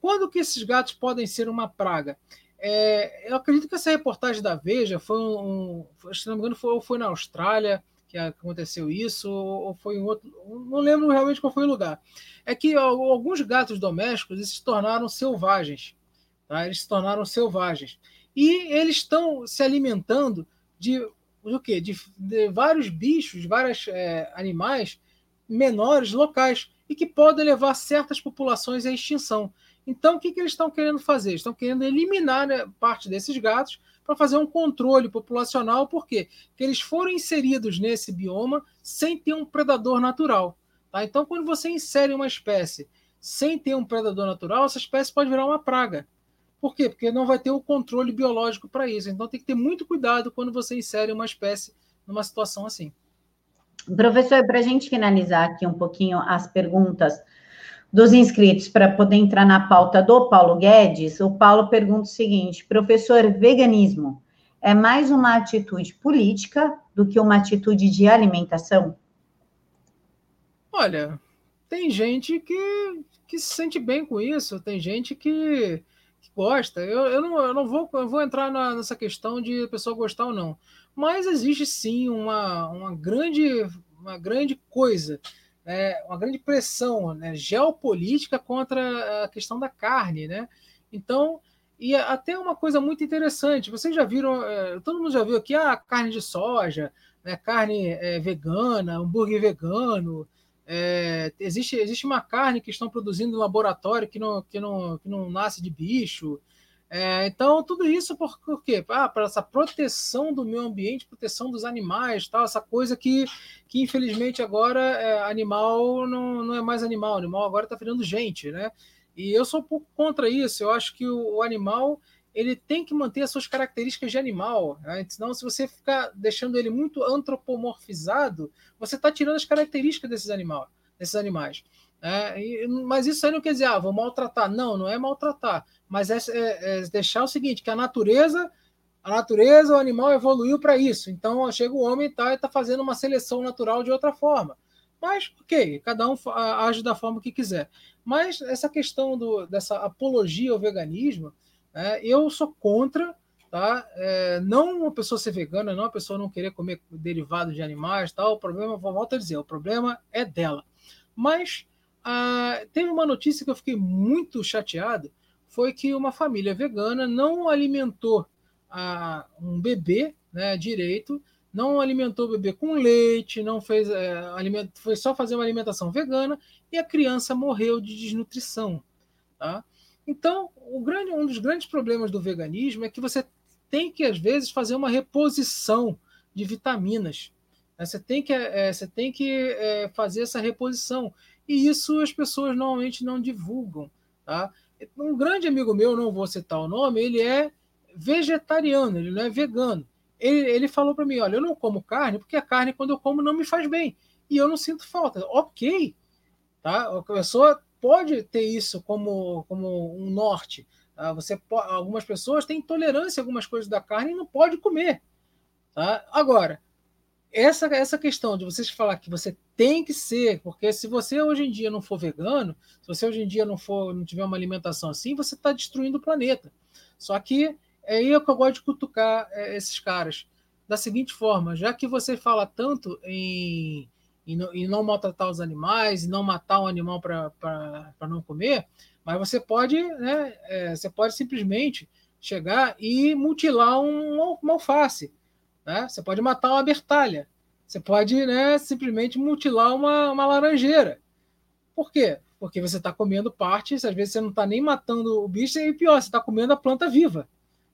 Quando que esses gatos podem ser uma praga? É, eu acredito que essa reportagem da Veja foi um. se não me engano, foi, foi na Austrália que aconteceu isso, ou foi em outro. Não lembro realmente qual foi o lugar. É que alguns gatos domésticos se tornaram selvagens. Tá? Eles se tornaram selvagens. E eles estão se alimentando de do quê? De, de vários bichos, vários é, animais menores locais e que podem levar certas populações à extinção. Então, o que, que eles estão querendo fazer? Estão querendo eliminar né, parte desses gatos para fazer um controle populacional, por quê? Porque eles foram inseridos nesse bioma sem ter um predador natural. Tá? Então, quando você insere uma espécie sem ter um predador natural, essa espécie pode virar uma praga. Por quê? Porque não vai ter o controle biológico para isso. Então tem que ter muito cuidado quando você insere uma espécie numa situação assim. Professor, para a gente finalizar aqui um pouquinho as perguntas, dos inscritos para poder entrar na pauta do Paulo Guedes, o Paulo pergunta o seguinte: professor, veganismo é mais uma atitude política do que uma atitude de alimentação? Olha, tem gente que, que se sente bem com isso, tem gente que, que gosta. Eu, eu, não, eu não vou, eu vou entrar na, nessa questão de a pessoa gostar ou não. Mas existe sim uma, uma, grande, uma grande coisa é, uma grande pressão né, geopolítica contra a questão da carne, né? Então, e até uma coisa muito interessante, vocês já viram, é, todo mundo já viu aqui a ah, carne de soja, né, carne é, vegana, hambúrguer vegano, é, existe, existe uma carne que estão produzindo no laboratório que não, que não, que não nasce de bicho, é, então, tudo isso por, por quê? Ah, para essa proteção do meio ambiente, proteção dos animais, tal, essa coisa que, que infelizmente agora é, animal não, não é mais animal, animal agora está virando gente, né? E eu sou um pouco contra isso. Eu acho que o, o animal ele tem que manter as suas características de animal. Né? Senão, se você ficar deixando ele muito antropomorfizado, você está tirando as características desses, animal, desses animais. É, e, mas isso aí não quer dizer, ah, vou maltratar. Não, não é maltratar. Mas é, é, é deixar o seguinte, que a natureza, a natureza, o animal evoluiu para isso. Então chega o homem tá, e está fazendo uma seleção natural de outra forma. Mas, ok, cada um age da forma que quiser. Mas essa questão do, dessa apologia ao veganismo, é, eu sou contra, tá? É, não uma pessoa ser vegana, não uma pessoa não querer comer derivado de animais, tal. O problema, volto a dizer, o problema é dela. Mas ah, teve uma notícia que eu fiquei muito chateado, foi que uma família vegana não alimentou ah, um bebê né, direito, não alimentou o bebê com leite, não fez é, aliment... foi só fazer uma alimentação vegana e a criança morreu de desnutrição. Tá? Então, grande, um dos grandes problemas do veganismo é que você tem que, às vezes, fazer uma reposição de vitaminas. Né? Você tem que, é, você tem que é, fazer essa reposição. E isso as pessoas normalmente não divulgam. Tá? Um grande amigo meu, não vou citar o nome, ele é vegetariano, ele não é vegano. Ele, ele falou para mim: olha, eu não como carne porque a carne, quando eu como, não me faz bem. E eu não sinto falta. Ok. Tá? A pessoa pode ter isso como, como um norte. Tá? Você algumas pessoas têm intolerância a algumas coisas da carne e não pode comer. Tá? Agora, essa, essa questão de vocês falar que você tem que ser, porque se você hoje em dia não for vegano, se você hoje em dia não for não tiver uma alimentação assim, você está destruindo o planeta. Só que é aí que eu gosto de cutucar é, esses caras. Da seguinte forma, já que você fala tanto em, em, em não maltratar os animais, em não matar um animal para não comer, mas você pode, né, é, você pode simplesmente chegar e mutilar um, uma alface né? Você pode matar uma bertalha. Você pode né, simplesmente mutilar uma, uma laranjeira. Por quê? Porque você está comendo partes, às vezes você não está nem matando o bicho, e pior, você está comendo a planta viva.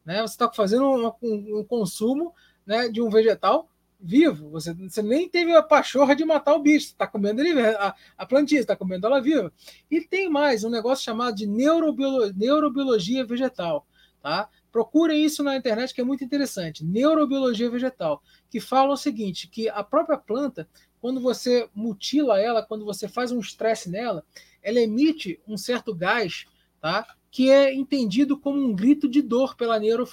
Né? Você está fazendo um, um, um, consumo né, de um vegetal vivo. Você, você nem teve a pachorra de matar o bicho, está comendo ele, a, a plantinha, está comendo ela viva. E tem mais um negócio chamado de neurobiolo, neurobiologia vegetal. Tá? Procurem isso na internet que é muito interessante. Neurobiologia vegetal, que fala o seguinte, que a própria planta, quando você mutila ela, quando você faz um estresse nela, ela emite um certo gás, tá? Que é entendido como um grito de dor pela neuro,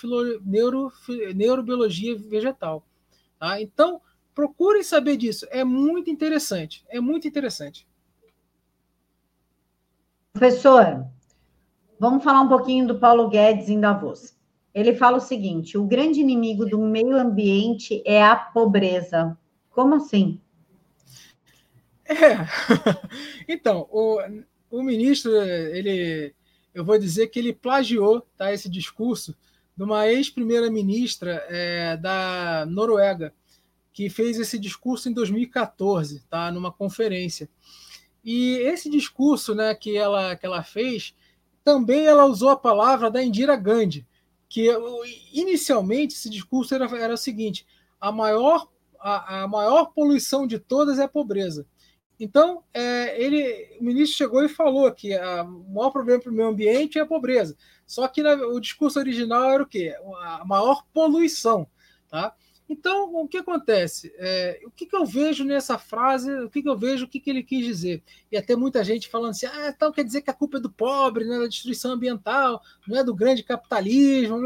neurobiologia vegetal. Tá? Então, procurem saber disso. É muito interessante. É muito interessante. Professor, vamos falar um pouquinho do Paulo Guedes em Davos. Ele fala o seguinte: o grande inimigo do meio ambiente é a pobreza. Como assim? É. Então, o, o ministro, ele, eu vou dizer que ele plagiou tá, esse discurso de uma ex-primeira-ministra é, da Noruega, que fez esse discurso em 2014, tá, numa conferência. E esse discurso né, que, ela, que ela fez, também ela usou a palavra da Indira Gandhi, que inicialmente esse discurso era, era o seguinte: a maior, a, a maior poluição de todas é a pobreza. Então, é, ele, o ministro chegou e falou que a, o maior problema para o meio ambiente é a pobreza. Só que na, o discurso original era o quê? A maior poluição. Tá? Então, o que acontece? É, o que, que, eu vejo nessa frase? O que, que eu vejo? O que, que, ele quis dizer? E até muita gente falando assim: ah, então quer dizer que a culpa é do pobre, né, da destruição ambiental, não é do grande capitalismo.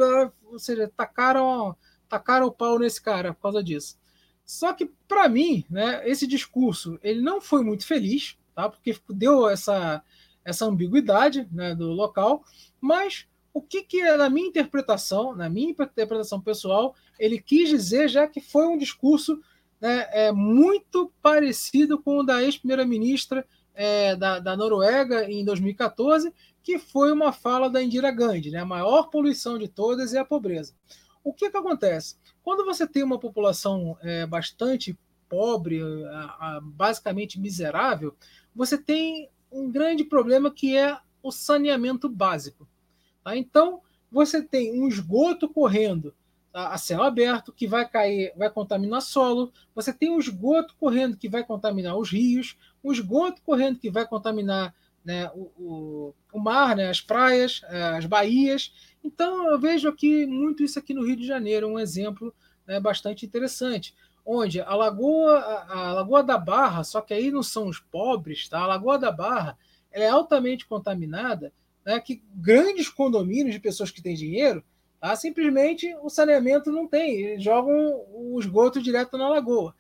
Ou seja, tacaram, tacaram o pau nesse cara por causa disso. Só que, para mim, né, esse discurso ele não foi muito feliz, tá? porque deu essa, essa ambiguidade né, do local, mas o que, que na minha interpretação, na minha interpretação pessoal, ele quis dizer, já que foi um discurso né, é, muito parecido com o da ex-primeira-ministra é, da, da, Noruega em 2014, que foi uma fala da Indira Gandhi, né, a maior poluição de todas é a pobreza. O que, que acontece? Quando você tem uma população é, bastante pobre, a, a, basicamente miserável, você tem um grande problema que é o saneamento básico. Tá? Então, você tem um esgoto correndo tá? a céu aberto que vai cair, vai contaminar solo. Você tem um esgoto correndo que vai contaminar os rios, um esgoto correndo que vai contaminar né, o, o, o, mar, né, as praias, é, as baías. Então, eu vejo aqui muito isso aqui no Rio de Janeiro, um exemplo né, bastante interessante, onde a Lagoa, a, Lagoa da Barra, só que aí não são os pobres, tá? a Lagoa da Barra é altamente contaminada né, que grandes condomínios de pessoas que têm dinheiro, tá, simplesmente o saneamento não tem, eles jogam o esgoto direto na lagoa.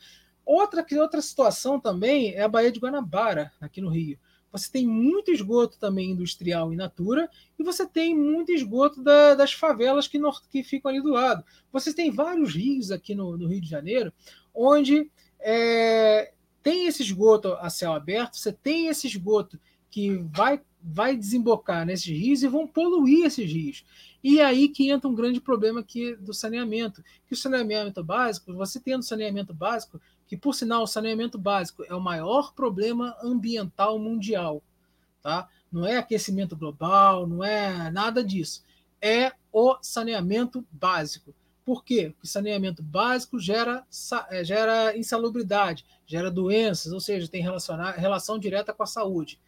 Outra, outra situação também é a Baía de Guanabara, aqui no Rio. Você tem muito esgoto também industrial in natura e você tem muito esgoto da, das favelas que, no, que ficam ali do lado. Você tem vários rios aqui no, no Rio de Janeiro onde é, tem esse esgoto a céu aberto, você tem esse esgoto que vai vai desembocar nesses rios e vão poluir esses rios. E é aí que entra um grande problema aqui do saneamento, que o saneamento básico, você tendo saneamento básico, que por sinal o saneamento básico é o maior problema ambiental mundial, tá? Não é aquecimento global, não é nada disso. É o saneamento básico. Por quê? Porque saneamento básico gera, é, gera insalubridade, gera doenças, ou seja, tem relação direta com a saúde.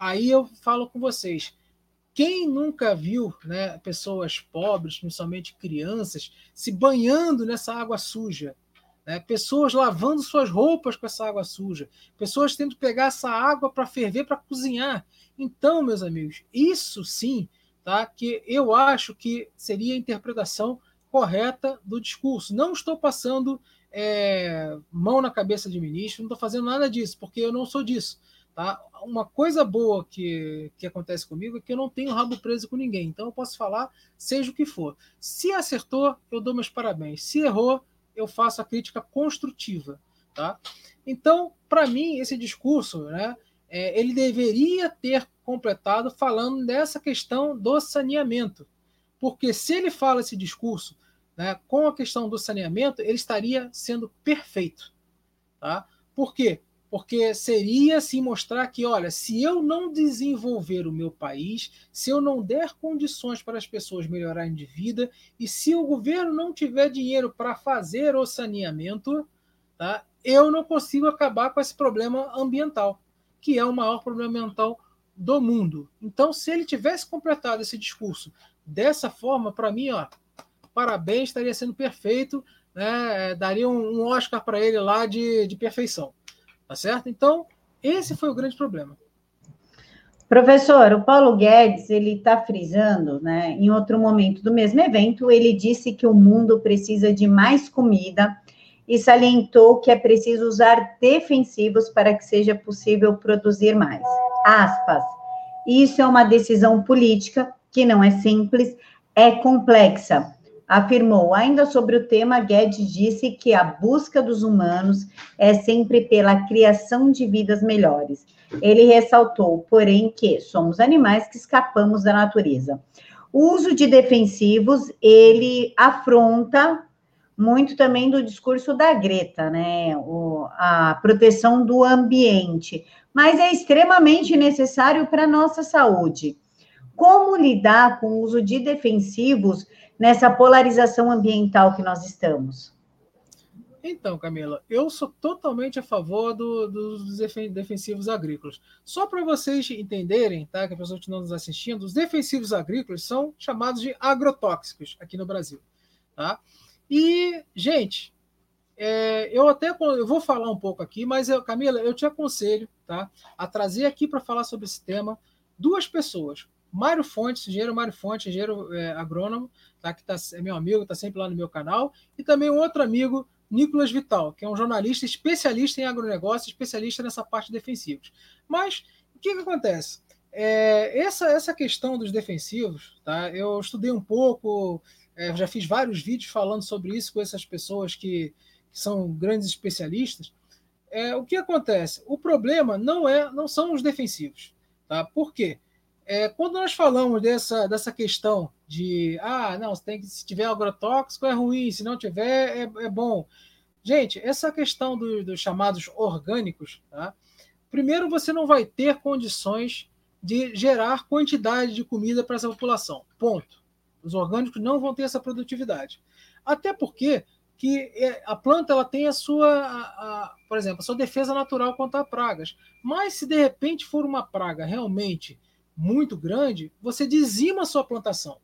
Aí eu falo com vocês. Quem nunca viu né, pessoas pobres, principalmente crianças, se banhando nessa água suja? Né? Pessoas lavando suas roupas com essa água suja. Pessoas tendo que pegar essa água para ferver, para cozinhar. Então, meus amigos, isso sim, tá? que eu acho que seria a interpretação correta do discurso. Não estou passando é, mão na cabeça de ministro, não estou fazendo nada disso, porque eu não sou disso. Tá? Uma coisa boa que, que acontece comigo é que eu não tenho rabo preso com ninguém, então eu posso falar seja o que for. Se acertou, eu dou meus parabéns. Se errou, eu faço a crítica construtiva. Tá? Então, para mim, esse discurso, né, é, ele deveria ter completado falando dessa questão do saneamento. Porque se ele fala esse discurso né, com a questão do saneamento, ele estaria sendo perfeito. Tá? Por quê? Porque seria se mostrar que, olha, se eu não desenvolver o meu país, se eu não der condições para as pessoas melhorarem de vida, e se o governo não tiver dinheiro para fazer o saneamento, tá, eu não consigo acabar com esse problema ambiental, que é o maior problema ambiental do mundo. Então, se ele tivesse completado esse discurso dessa forma, para mim, ó, parabéns, estaria sendo perfeito, né, daria um Oscar para ele lá de, de perfeição. Tá certo? Então, esse foi o grande problema. Professor, o Paulo Guedes, ele está frisando, né? Em outro momento do mesmo evento, ele disse que o mundo precisa de mais comida e salientou que é preciso usar defensivos para que seja possível produzir mais. Aspas. Isso é uma decisão política que não é simples, é complexa afirmou. Ainda sobre o tema, Guedes disse que a busca dos humanos é sempre pela criação de vidas melhores. Ele ressaltou, porém, que somos animais que escapamos da natureza. O uso de defensivos, ele afronta muito também do discurso da Greta, né? O, a proteção do ambiente, mas é extremamente necessário para a nossa saúde. Como lidar com o uso de defensivos nessa polarização ambiental que nós estamos? Então, Camila, eu sou totalmente a favor do, dos defensivos agrícolas. Só para vocês entenderem, tá, que a pessoa que não nos assistindo, os defensivos agrícolas são chamados de agrotóxicos aqui no Brasil. Tá? E, gente, é, eu até eu vou falar um pouco aqui, mas eu, Camila, eu te aconselho tá, a trazer aqui para falar sobre esse tema duas pessoas. Mário Fontes, engenheiro Mário Fontes, engenheiro é, agrônomo, tá, que tá, é meu amigo, está sempre lá no meu canal, e também um outro amigo, Nicolas Vital, que é um jornalista especialista em agronegócio, especialista nessa parte de defensivos. Mas o que, que acontece? É, essa, essa questão dos defensivos, tá? eu estudei um pouco, é, já fiz vários vídeos falando sobre isso com essas pessoas que, que são grandes especialistas. É, o que acontece? O problema não é, não são os defensivos, tá? Por quê? É, quando nós falamos dessa, dessa questão de ah, não, tem, se tiver agrotóxico é ruim, se não tiver é, é bom. Gente, essa questão do, dos chamados orgânicos, tá? primeiro você não vai ter condições de gerar quantidade de comida para essa população. Ponto. Os orgânicos não vão ter essa produtividade. Até porque que é, a planta ela tem a sua, a, a, por exemplo, a sua defesa natural contra pragas. Mas se de repente for uma praga realmente muito grande, você dizima a sua plantação.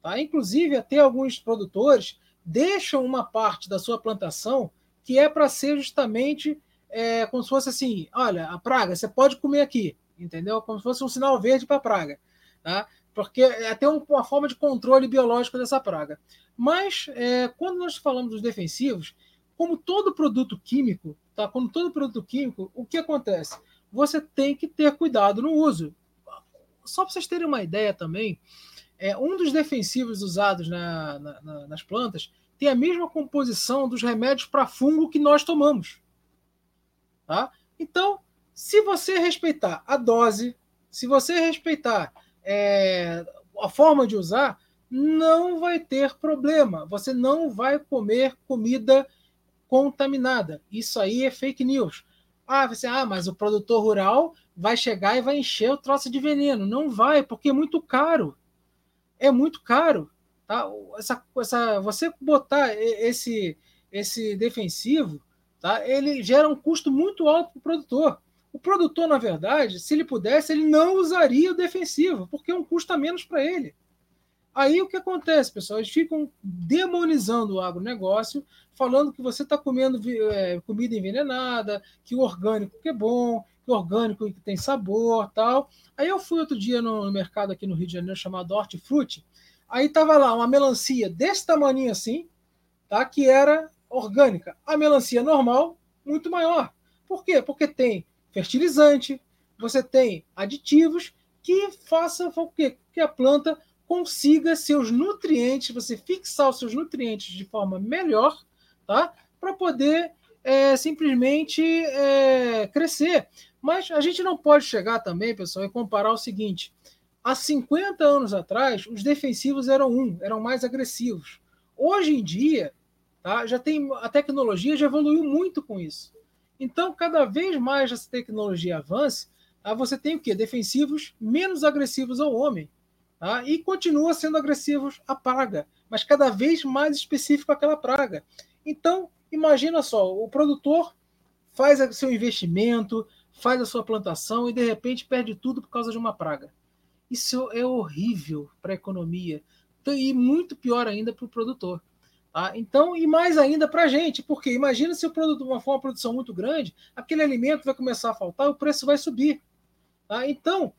Tá? Inclusive, até alguns produtores deixam uma parte da sua plantação que é para ser justamente é, como se fosse assim: olha, a praga, você pode comer aqui, entendeu? Como se fosse um sinal verde para a praga. Tá? Porque é até uma forma de controle biológico dessa praga. Mas, é, quando nós falamos dos defensivos, como todo produto químico, tá? Como todo produto químico, o que acontece? Você tem que ter cuidado no uso. Só para vocês terem uma ideia também, é, um dos defensivos usados na, na, na, nas plantas tem a mesma composição dos remédios para fungo que nós tomamos. Tá? Então, se você respeitar a dose, se você respeitar é, a forma de usar, não vai ter problema. Você não vai comer comida contaminada. Isso aí é fake news. Ah, você, ah, mas o produtor rural vai chegar e vai encher o troço de veneno. Não vai, porque é muito caro. É muito caro. Tá? Essa, essa, você botar esse, esse defensivo, tá? ele gera um custo muito alto para o produtor. O produtor, na verdade, se ele pudesse, ele não usaria o defensivo, porque é um custo a menos para ele. Aí o que acontece, pessoal? Eles ficam demonizando o agronegócio, falando que você está comendo é, comida envenenada, que o orgânico que é bom, que o orgânico que tem sabor tal. Aí eu fui outro dia no mercado aqui no Rio de Janeiro chamado Hortifruti. Aí tava lá uma melancia desse tamanho assim, tá? que era orgânica. A melancia normal, muito maior. Por quê? Porque tem fertilizante, você tem aditivos que façam com que a planta consiga seus nutrientes, você fixar os seus nutrientes de forma melhor, tá? Para poder é, simplesmente é, crescer. Mas a gente não pode chegar também, pessoal, e comparar o seguinte: há 50 anos atrás, os defensivos eram um, eram mais agressivos. Hoje em dia, tá, já tem a tecnologia já evoluiu muito com isso. Então, cada vez mais essa tecnologia avança, tá? você tem o quê? Defensivos menos agressivos ao homem. Tá? E continua sendo agressivos à praga, mas cada vez mais específico àquela praga. Então, imagina só, o produtor faz seu investimento, faz a sua plantação e de repente perde tudo por causa de uma praga. Isso é horrível para a economia e muito pior ainda para o produtor. Tá? Então, e mais ainda para a gente, porque imagina se o produto uma, for uma produção muito grande, aquele alimento vai começar a faltar, o preço vai subir. Tá? Então,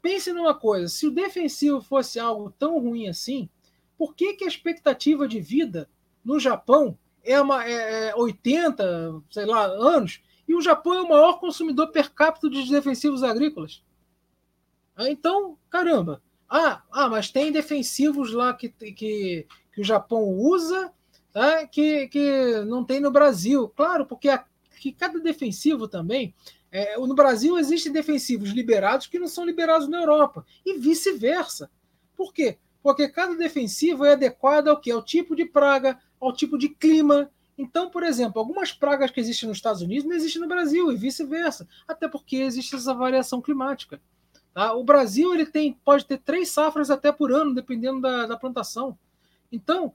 pense numa coisa: se o defensivo fosse algo tão ruim assim, por que, que a expectativa de vida no Japão é, uma, é 80, sei lá, anos, e o Japão é o maior consumidor per capita de defensivos agrícolas? Então, caramba. Ah, ah, mas tem defensivos lá que, que que o Japão usa, tá? que, que não tem no Brasil. Claro, porque a, que cada defensivo também. É, no Brasil existem defensivos liberados que não são liberados na Europa, e vice-versa. Por quê? Porque cada defensivo é adequado ao que? Ao tipo de praga, ao tipo de clima. Então, por exemplo, algumas pragas que existem nos Estados Unidos não existem no Brasil, e vice-versa. Até porque existe essa variação climática. Tá? O Brasil ele tem, pode ter três safras até por ano, dependendo da, da plantação. Então,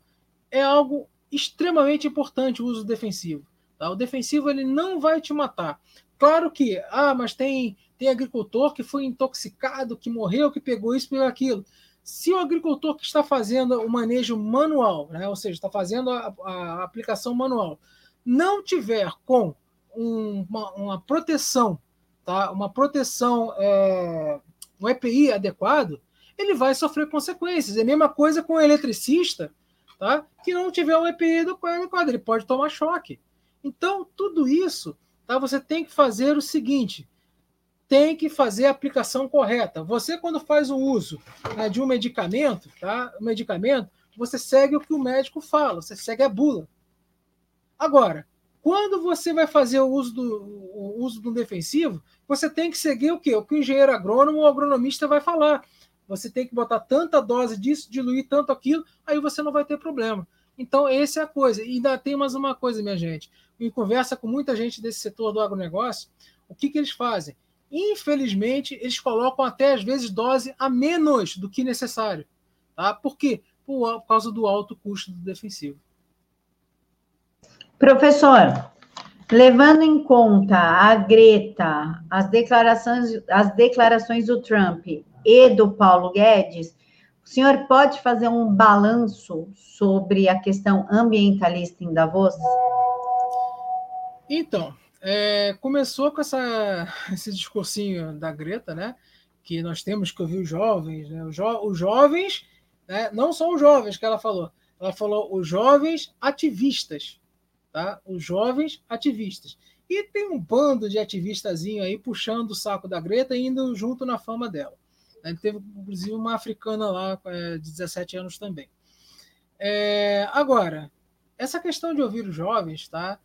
é algo extremamente importante o uso defensivo. Tá? O defensivo ele não vai te matar. Claro que, ah, mas tem, tem agricultor que foi intoxicado, que morreu, que pegou isso, pegou aquilo. Se o agricultor que está fazendo o manejo manual, né, ou seja, está fazendo a, a aplicação manual, não tiver com um, uma, uma, proteção, tá? uma proteção, é, um EPI adequado, ele vai sofrer consequências. É a mesma coisa com o eletricista, tá? que não tiver um EPI adequado, ele pode tomar choque. Então, tudo isso, tá? você tem que fazer o seguinte, tem que fazer a aplicação correta. Você, quando faz o uso né, de um medicamento, tá? um medicamento, você segue o que o médico fala, você segue a bula. Agora, quando você vai fazer o uso do, o uso do defensivo, você tem que seguir o quê? O que o engenheiro agrônomo ou agronomista vai falar. Você tem que botar tanta dose disso, diluir tanto aquilo, aí você não vai ter problema. Então, essa é a coisa. E ainda tem mais uma coisa, minha gente. Em conversa com muita gente desse setor do agronegócio, o que, que eles fazem? Infelizmente, eles colocam até às vezes dose a menos do que necessário. Tá? Por quê? Por, por causa do alto custo do defensivo. Professor, levando em conta a Greta, as declarações, as declarações do Trump e do Paulo Guedes, o senhor pode fazer um balanço sobre a questão ambientalista em Davos? Então, é, começou com essa, esse discursinho da Greta, né? Que nós temos que ouvir os jovens, né? Os, jo os jovens, né? não só os jovens que ela falou, ela falou os jovens ativistas, tá? Os jovens ativistas. E tem um bando de ativistazinho aí puxando o saco da Greta e indo junto na fama dela. Teve, inclusive, uma africana lá é, de 17 anos também. É, agora, essa questão de ouvir os jovens, tá?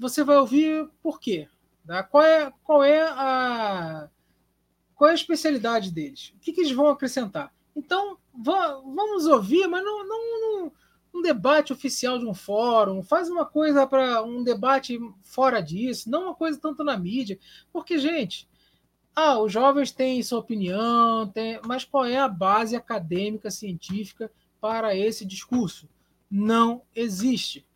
você vai ouvir por quê? Tá? Qual, é, qual, é a, qual é a especialidade deles? O que, que eles vão acrescentar? Então, vamos ouvir, mas não, não, não um debate oficial de um fórum, faz uma coisa para um debate fora disso, não uma coisa tanto na mídia, porque, gente, ah, os jovens têm sua opinião, tem, mas qual é a base acadêmica, científica para esse discurso? Não existe.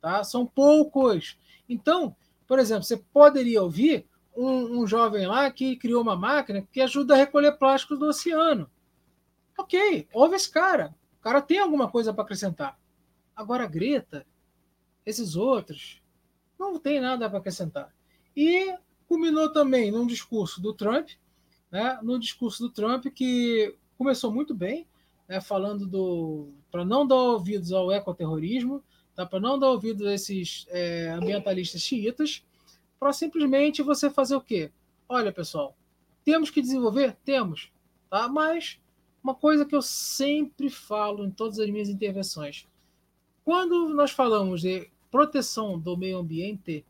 Tá? São poucos. Então, por exemplo, você poderia ouvir um, um, jovem lá que criou uma máquina que ajuda a recolher plásticos do oceano. Ok, ouve esse cara. O cara tem alguma coisa para acrescentar. Agora, Greta, esses outros, não tem nada para acrescentar. E culminou também num discurso do Trump, né, no discurso do Trump que começou muito bem, né, falando do para não dar ouvidos ao ecoterrorismo, tá? para não dar ouvido a esses é, ambientalistas xiitas, para simplesmente você fazer o quê? Olha, pessoal, temos que desenvolver? Temos, tá? mas uma coisa que eu sempre falo em todas as minhas intervenções, quando nós falamos de proteção do meio ambiente,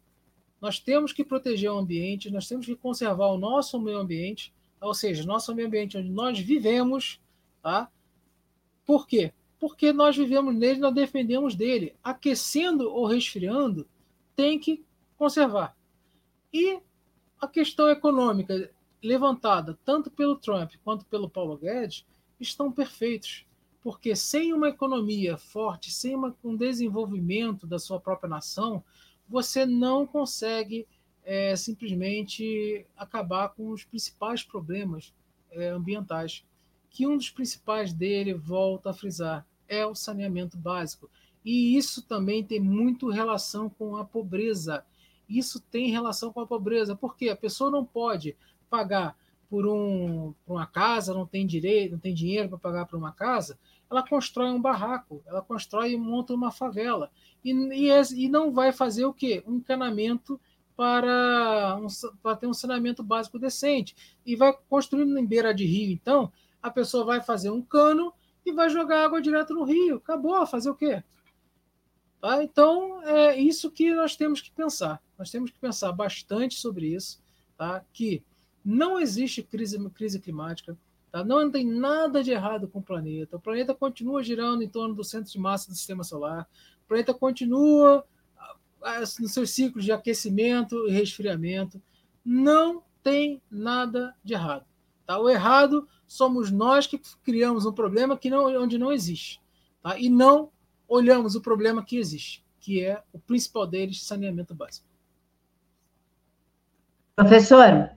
nós temos que proteger o ambiente, nós temos que conservar o nosso meio ambiente, ou seja, nosso meio ambiente onde nós vivemos, tá? Por quê? porque nós vivemos nele, nós defendemos dele. Aquecendo ou resfriando, tem que conservar. E a questão econômica levantada tanto pelo Trump quanto pelo Paulo Guedes estão perfeitos, porque sem uma economia forte, sem uma, um desenvolvimento da sua própria nação, você não consegue é, simplesmente acabar com os principais problemas é, ambientais. Que um dos principais dele, volta a frisar, é o saneamento básico. E isso também tem muito relação com a pobreza. Isso tem relação com a pobreza, porque a pessoa não pode pagar por, um, por uma casa, não tem direito, não tem dinheiro para pagar por uma casa, ela constrói um barraco, ela constrói e monta uma favela. E, e, e não vai fazer o quê? Um encanamento para, um, para ter um saneamento básico decente. E vai construindo em beira de rio, então, a pessoa vai fazer um cano e vai jogar água direto no rio. Acabou, fazer o quê? Tá? Então, é isso que nós temos que pensar. Nós temos que pensar bastante sobre isso, tá? que não existe crise, crise climática, tá? não tem nada de errado com o planeta. O planeta continua girando em torno do centro de massa do sistema solar, o planeta continua nos seus ciclos de aquecimento e resfriamento. Não tem nada de errado. Tá? O errado somos nós que criamos um problema que não, onde não existe. Tá? E não olhamos o problema que existe, que é o principal deles, saneamento básico. Professor,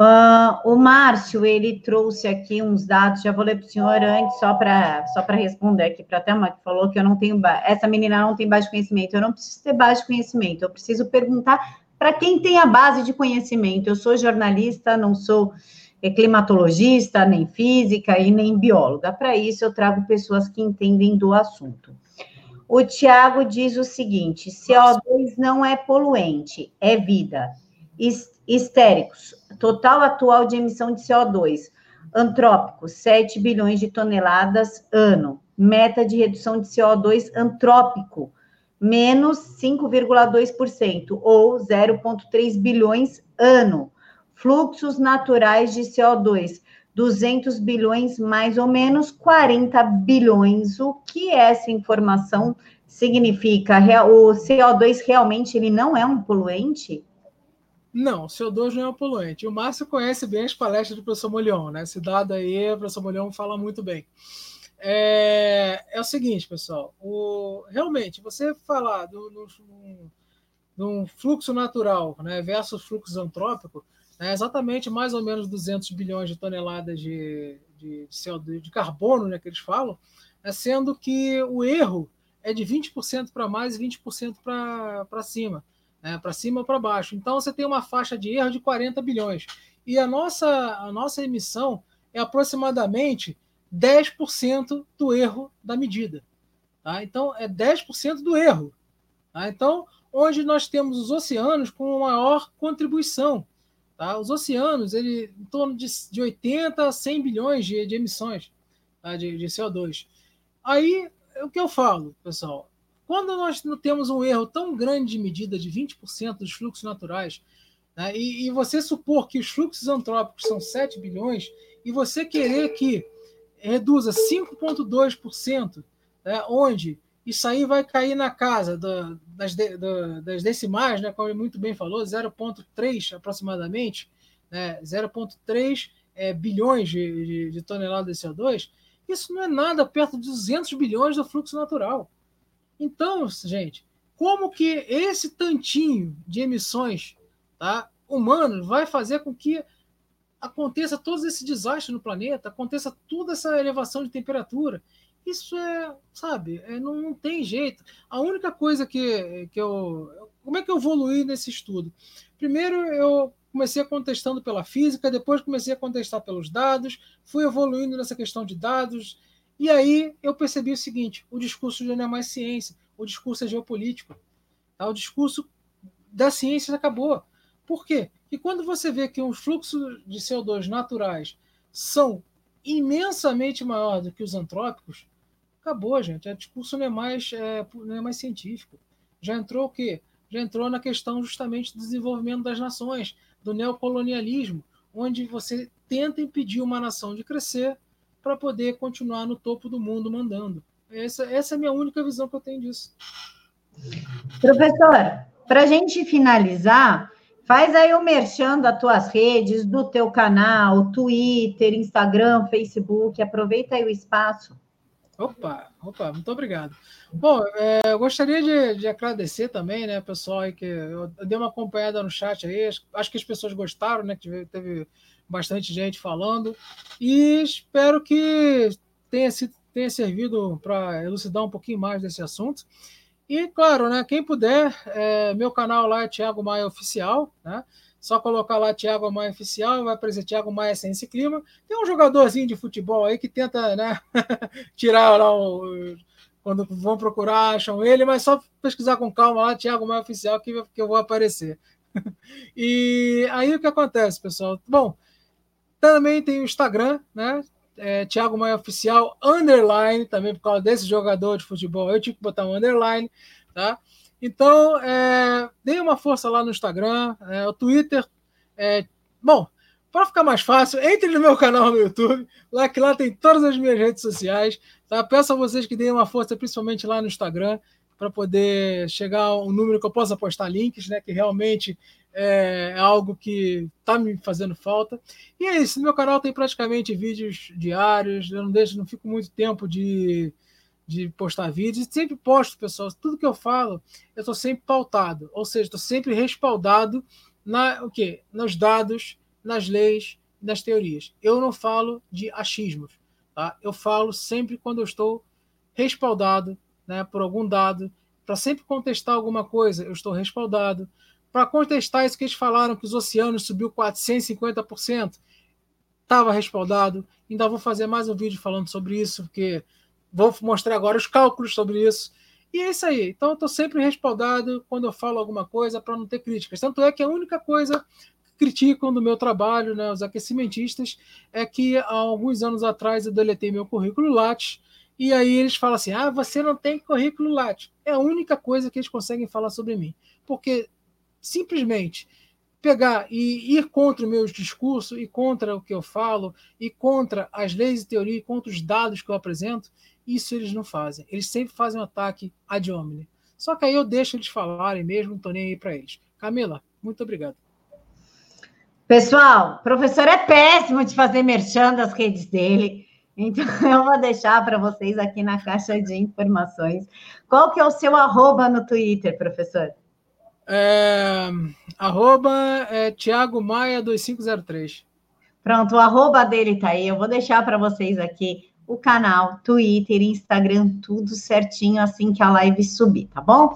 Uh, o Márcio, ele trouxe aqui uns dados, já vou ler para o senhor antes, só para só responder aqui para a Thelma, que falou que eu não tenho, essa menina não tem de conhecimento, eu não preciso ter de conhecimento, eu preciso perguntar para quem tem a base de conhecimento. Eu sou jornalista, não sou climatologista, nem física e nem bióloga. Para isso, eu trago pessoas que entendem do assunto. O Tiago diz o seguinte: CO2 não é poluente, é vida. Histéricos, total atual de emissão de CO2. Antrópico, 7 bilhões de toneladas ano. Meta de redução de CO2 antrópico, menos 5,2%, ou 0,3 bilhões ano. Fluxos naturais de CO2, 200 bilhões, mais ou menos 40 bilhões. O que essa informação significa? O CO2 realmente ele não é um poluente? Não, CO2 não é um poluente. O Márcio conhece bem as palestras do professor Molion, né? Dado aí, o professor Molion fala muito bem. É, é o seguinte, pessoal. O, realmente, você falar do um fluxo natural né, versus fluxo antrópico, é exatamente mais ou menos 200 bilhões de toneladas de, de, CO2, de carbono, né, que eles falam, é sendo que o erro é de 20% para mais e 20% para cima, né, para cima ou para baixo. Então você tem uma faixa de erro de 40 bilhões. E a nossa, a nossa emissão é aproximadamente 10% do erro da medida. Tá? Então, é 10% do erro. Tá? Então, onde nós temos os oceanos com maior contribuição. Tá? Os oceanos, ele, em torno de, de 80 a 100 bilhões de, de emissões tá? de, de CO2. Aí, o que eu falo, pessoal? Quando nós temos um erro tão grande de medida de 20% dos fluxos naturais, né, e, e, você supor que os fluxos antrópicos são 7 bilhões, e você querer que reduza 5,2%, né, onde isso aí vai cair na casa das, de, do, das, decimais, né, como ele muito bem falou, 0,3 aproximadamente, né, 0,3 é, bilhões de, de, de, toneladas de CO2, isso não é nada perto de 200 bilhões do fluxo natural. Então, gente, como que esse tantinho de emissões tá, humanas vai fazer com que aconteça todo esse desastre no planeta, aconteça toda essa elevação de temperatura? Isso é, sabe, é, não, não, tem jeito. A única coisa que, que eu. Como é que eu evoluí nesse estudo? Primeiro, eu comecei contestando pela física, depois comecei a contestar pelos dados, fui evoluindo nessa questão de dados, e aí eu percebi o seguinte: o discurso já não é mais ciência, o discurso é geopolítico. Tá? O discurso da ciência acabou. Por quê? E quando você vê que os fluxos de CO2 naturais são imensamente maior do que os antrópicos, acabou, gente. O discurso não é mais, é, não é mais científico. Já entrou o quê? Já entrou na questão justamente do desenvolvimento das nações, do neocolonialismo, onde você tenta impedir uma nação de crescer para poder continuar no topo do mundo mandando. Essa, essa é a minha única visão que eu tenho disso. Professor, para a gente finalizar, faz aí o merchan das tuas redes, do teu canal, Twitter, Instagram, Facebook, aproveita aí o espaço. Opa, opa, muito obrigado. Bom, é, eu gostaria de, de, agradecer também, né, pessoal, que eu, eu, dei uma acompanhada no chat aí, acho, acho que as pessoas gostaram, né, que teve bastante gente falando, e espero que tenha, tenha servido para elucidar um pouquinho mais desse assunto. E, claro, né, quem puder, é, meu canal lá é Thiago Maia Oficial, né? Só colocar lá Thiago Maia Oficial, vai aparecer Thiago Maia Ciência e Clima. Tem um jogadorzinho de futebol aí que tenta né, tirar lá o. Quando vão procurar, acham ele, mas só pesquisar com calma lá, Thiago Maia Oficial, que, que eu vou aparecer. e aí o que acontece, pessoal? Bom, também tem o Instagram, né? É, Thiago Maia Oficial, underline, também por causa desse jogador de futebol, eu tive que botar um underline, tá? Então, é, dê uma força lá no Instagram, é, o Twitter. É, bom, para ficar mais fácil, entre no meu canal no YouTube, lá que lá tem todas as minhas redes sociais. Tá? Peço a vocês que deem uma força, principalmente lá no Instagram, para poder chegar um número que eu possa postar links, né? Que realmente é, é algo que está me fazendo falta. E é isso, meu canal tem praticamente vídeos diários, eu não deixo, não fico muito tempo de de postar vídeos. Sempre posto, pessoal, tudo que eu falo, eu estou sempre pautado, ou seja, estou sempre respaldado na o quê? nos dados nas leis, nas teorias. Eu não falo de achismos. Tá? Eu falo sempre quando eu estou respaldado né, por algum dado. Para sempre contestar alguma coisa, eu estou respaldado. Para contestar isso que eles falaram, que os oceanos subiu 450%, estava respaldado. Ainda vou fazer mais um vídeo falando sobre isso, porque vou mostrar agora os cálculos sobre isso. E é isso aí. Então, eu estou sempre respaldado quando eu falo alguma coisa para não ter críticas. Tanto é que a única coisa que criticam do meu trabalho, né, os aquecimentistas, é que há alguns anos atrás eu deletei meu currículo Lattes. E aí eles falam assim: ah, você não tem currículo Lattes. É a única coisa que eles conseguem falar sobre mim. Porque simplesmente pegar e ir contra o meu discurso e contra o que eu falo e contra as leis e teoria e contra os dados que eu apresento, isso eles não fazem. Eles sempre fazem um ataque ad hominem. Só que aí eu deixo eles falarem mesmo, não estou nem aí para eles. Camila, muito obrigado. Pessoal, professor é péssimo de fazer merchan das redes dele. Então, eu vou deixar para vocês aqui na caixa de informações. Qual que é o seu arroba no Twitter, professor? É, arroba é, Tiago Maia 2503. Pronto, o arroba dele está aí. Eu vou deixar para vocês aqui o canal, Twitter, Instagram, tudo certinho assim que a live subir, tá bom?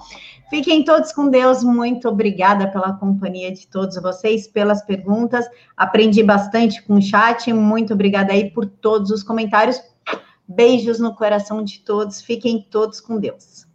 Fiquem todos com Deus. Muito obrigada pela companhia de todos vocês, pelas perguntas. Aprendi bastante com o chat. Muito obrigada aí por todos os comentários. Beijos no coração de todos. Fiquem todos com Deus.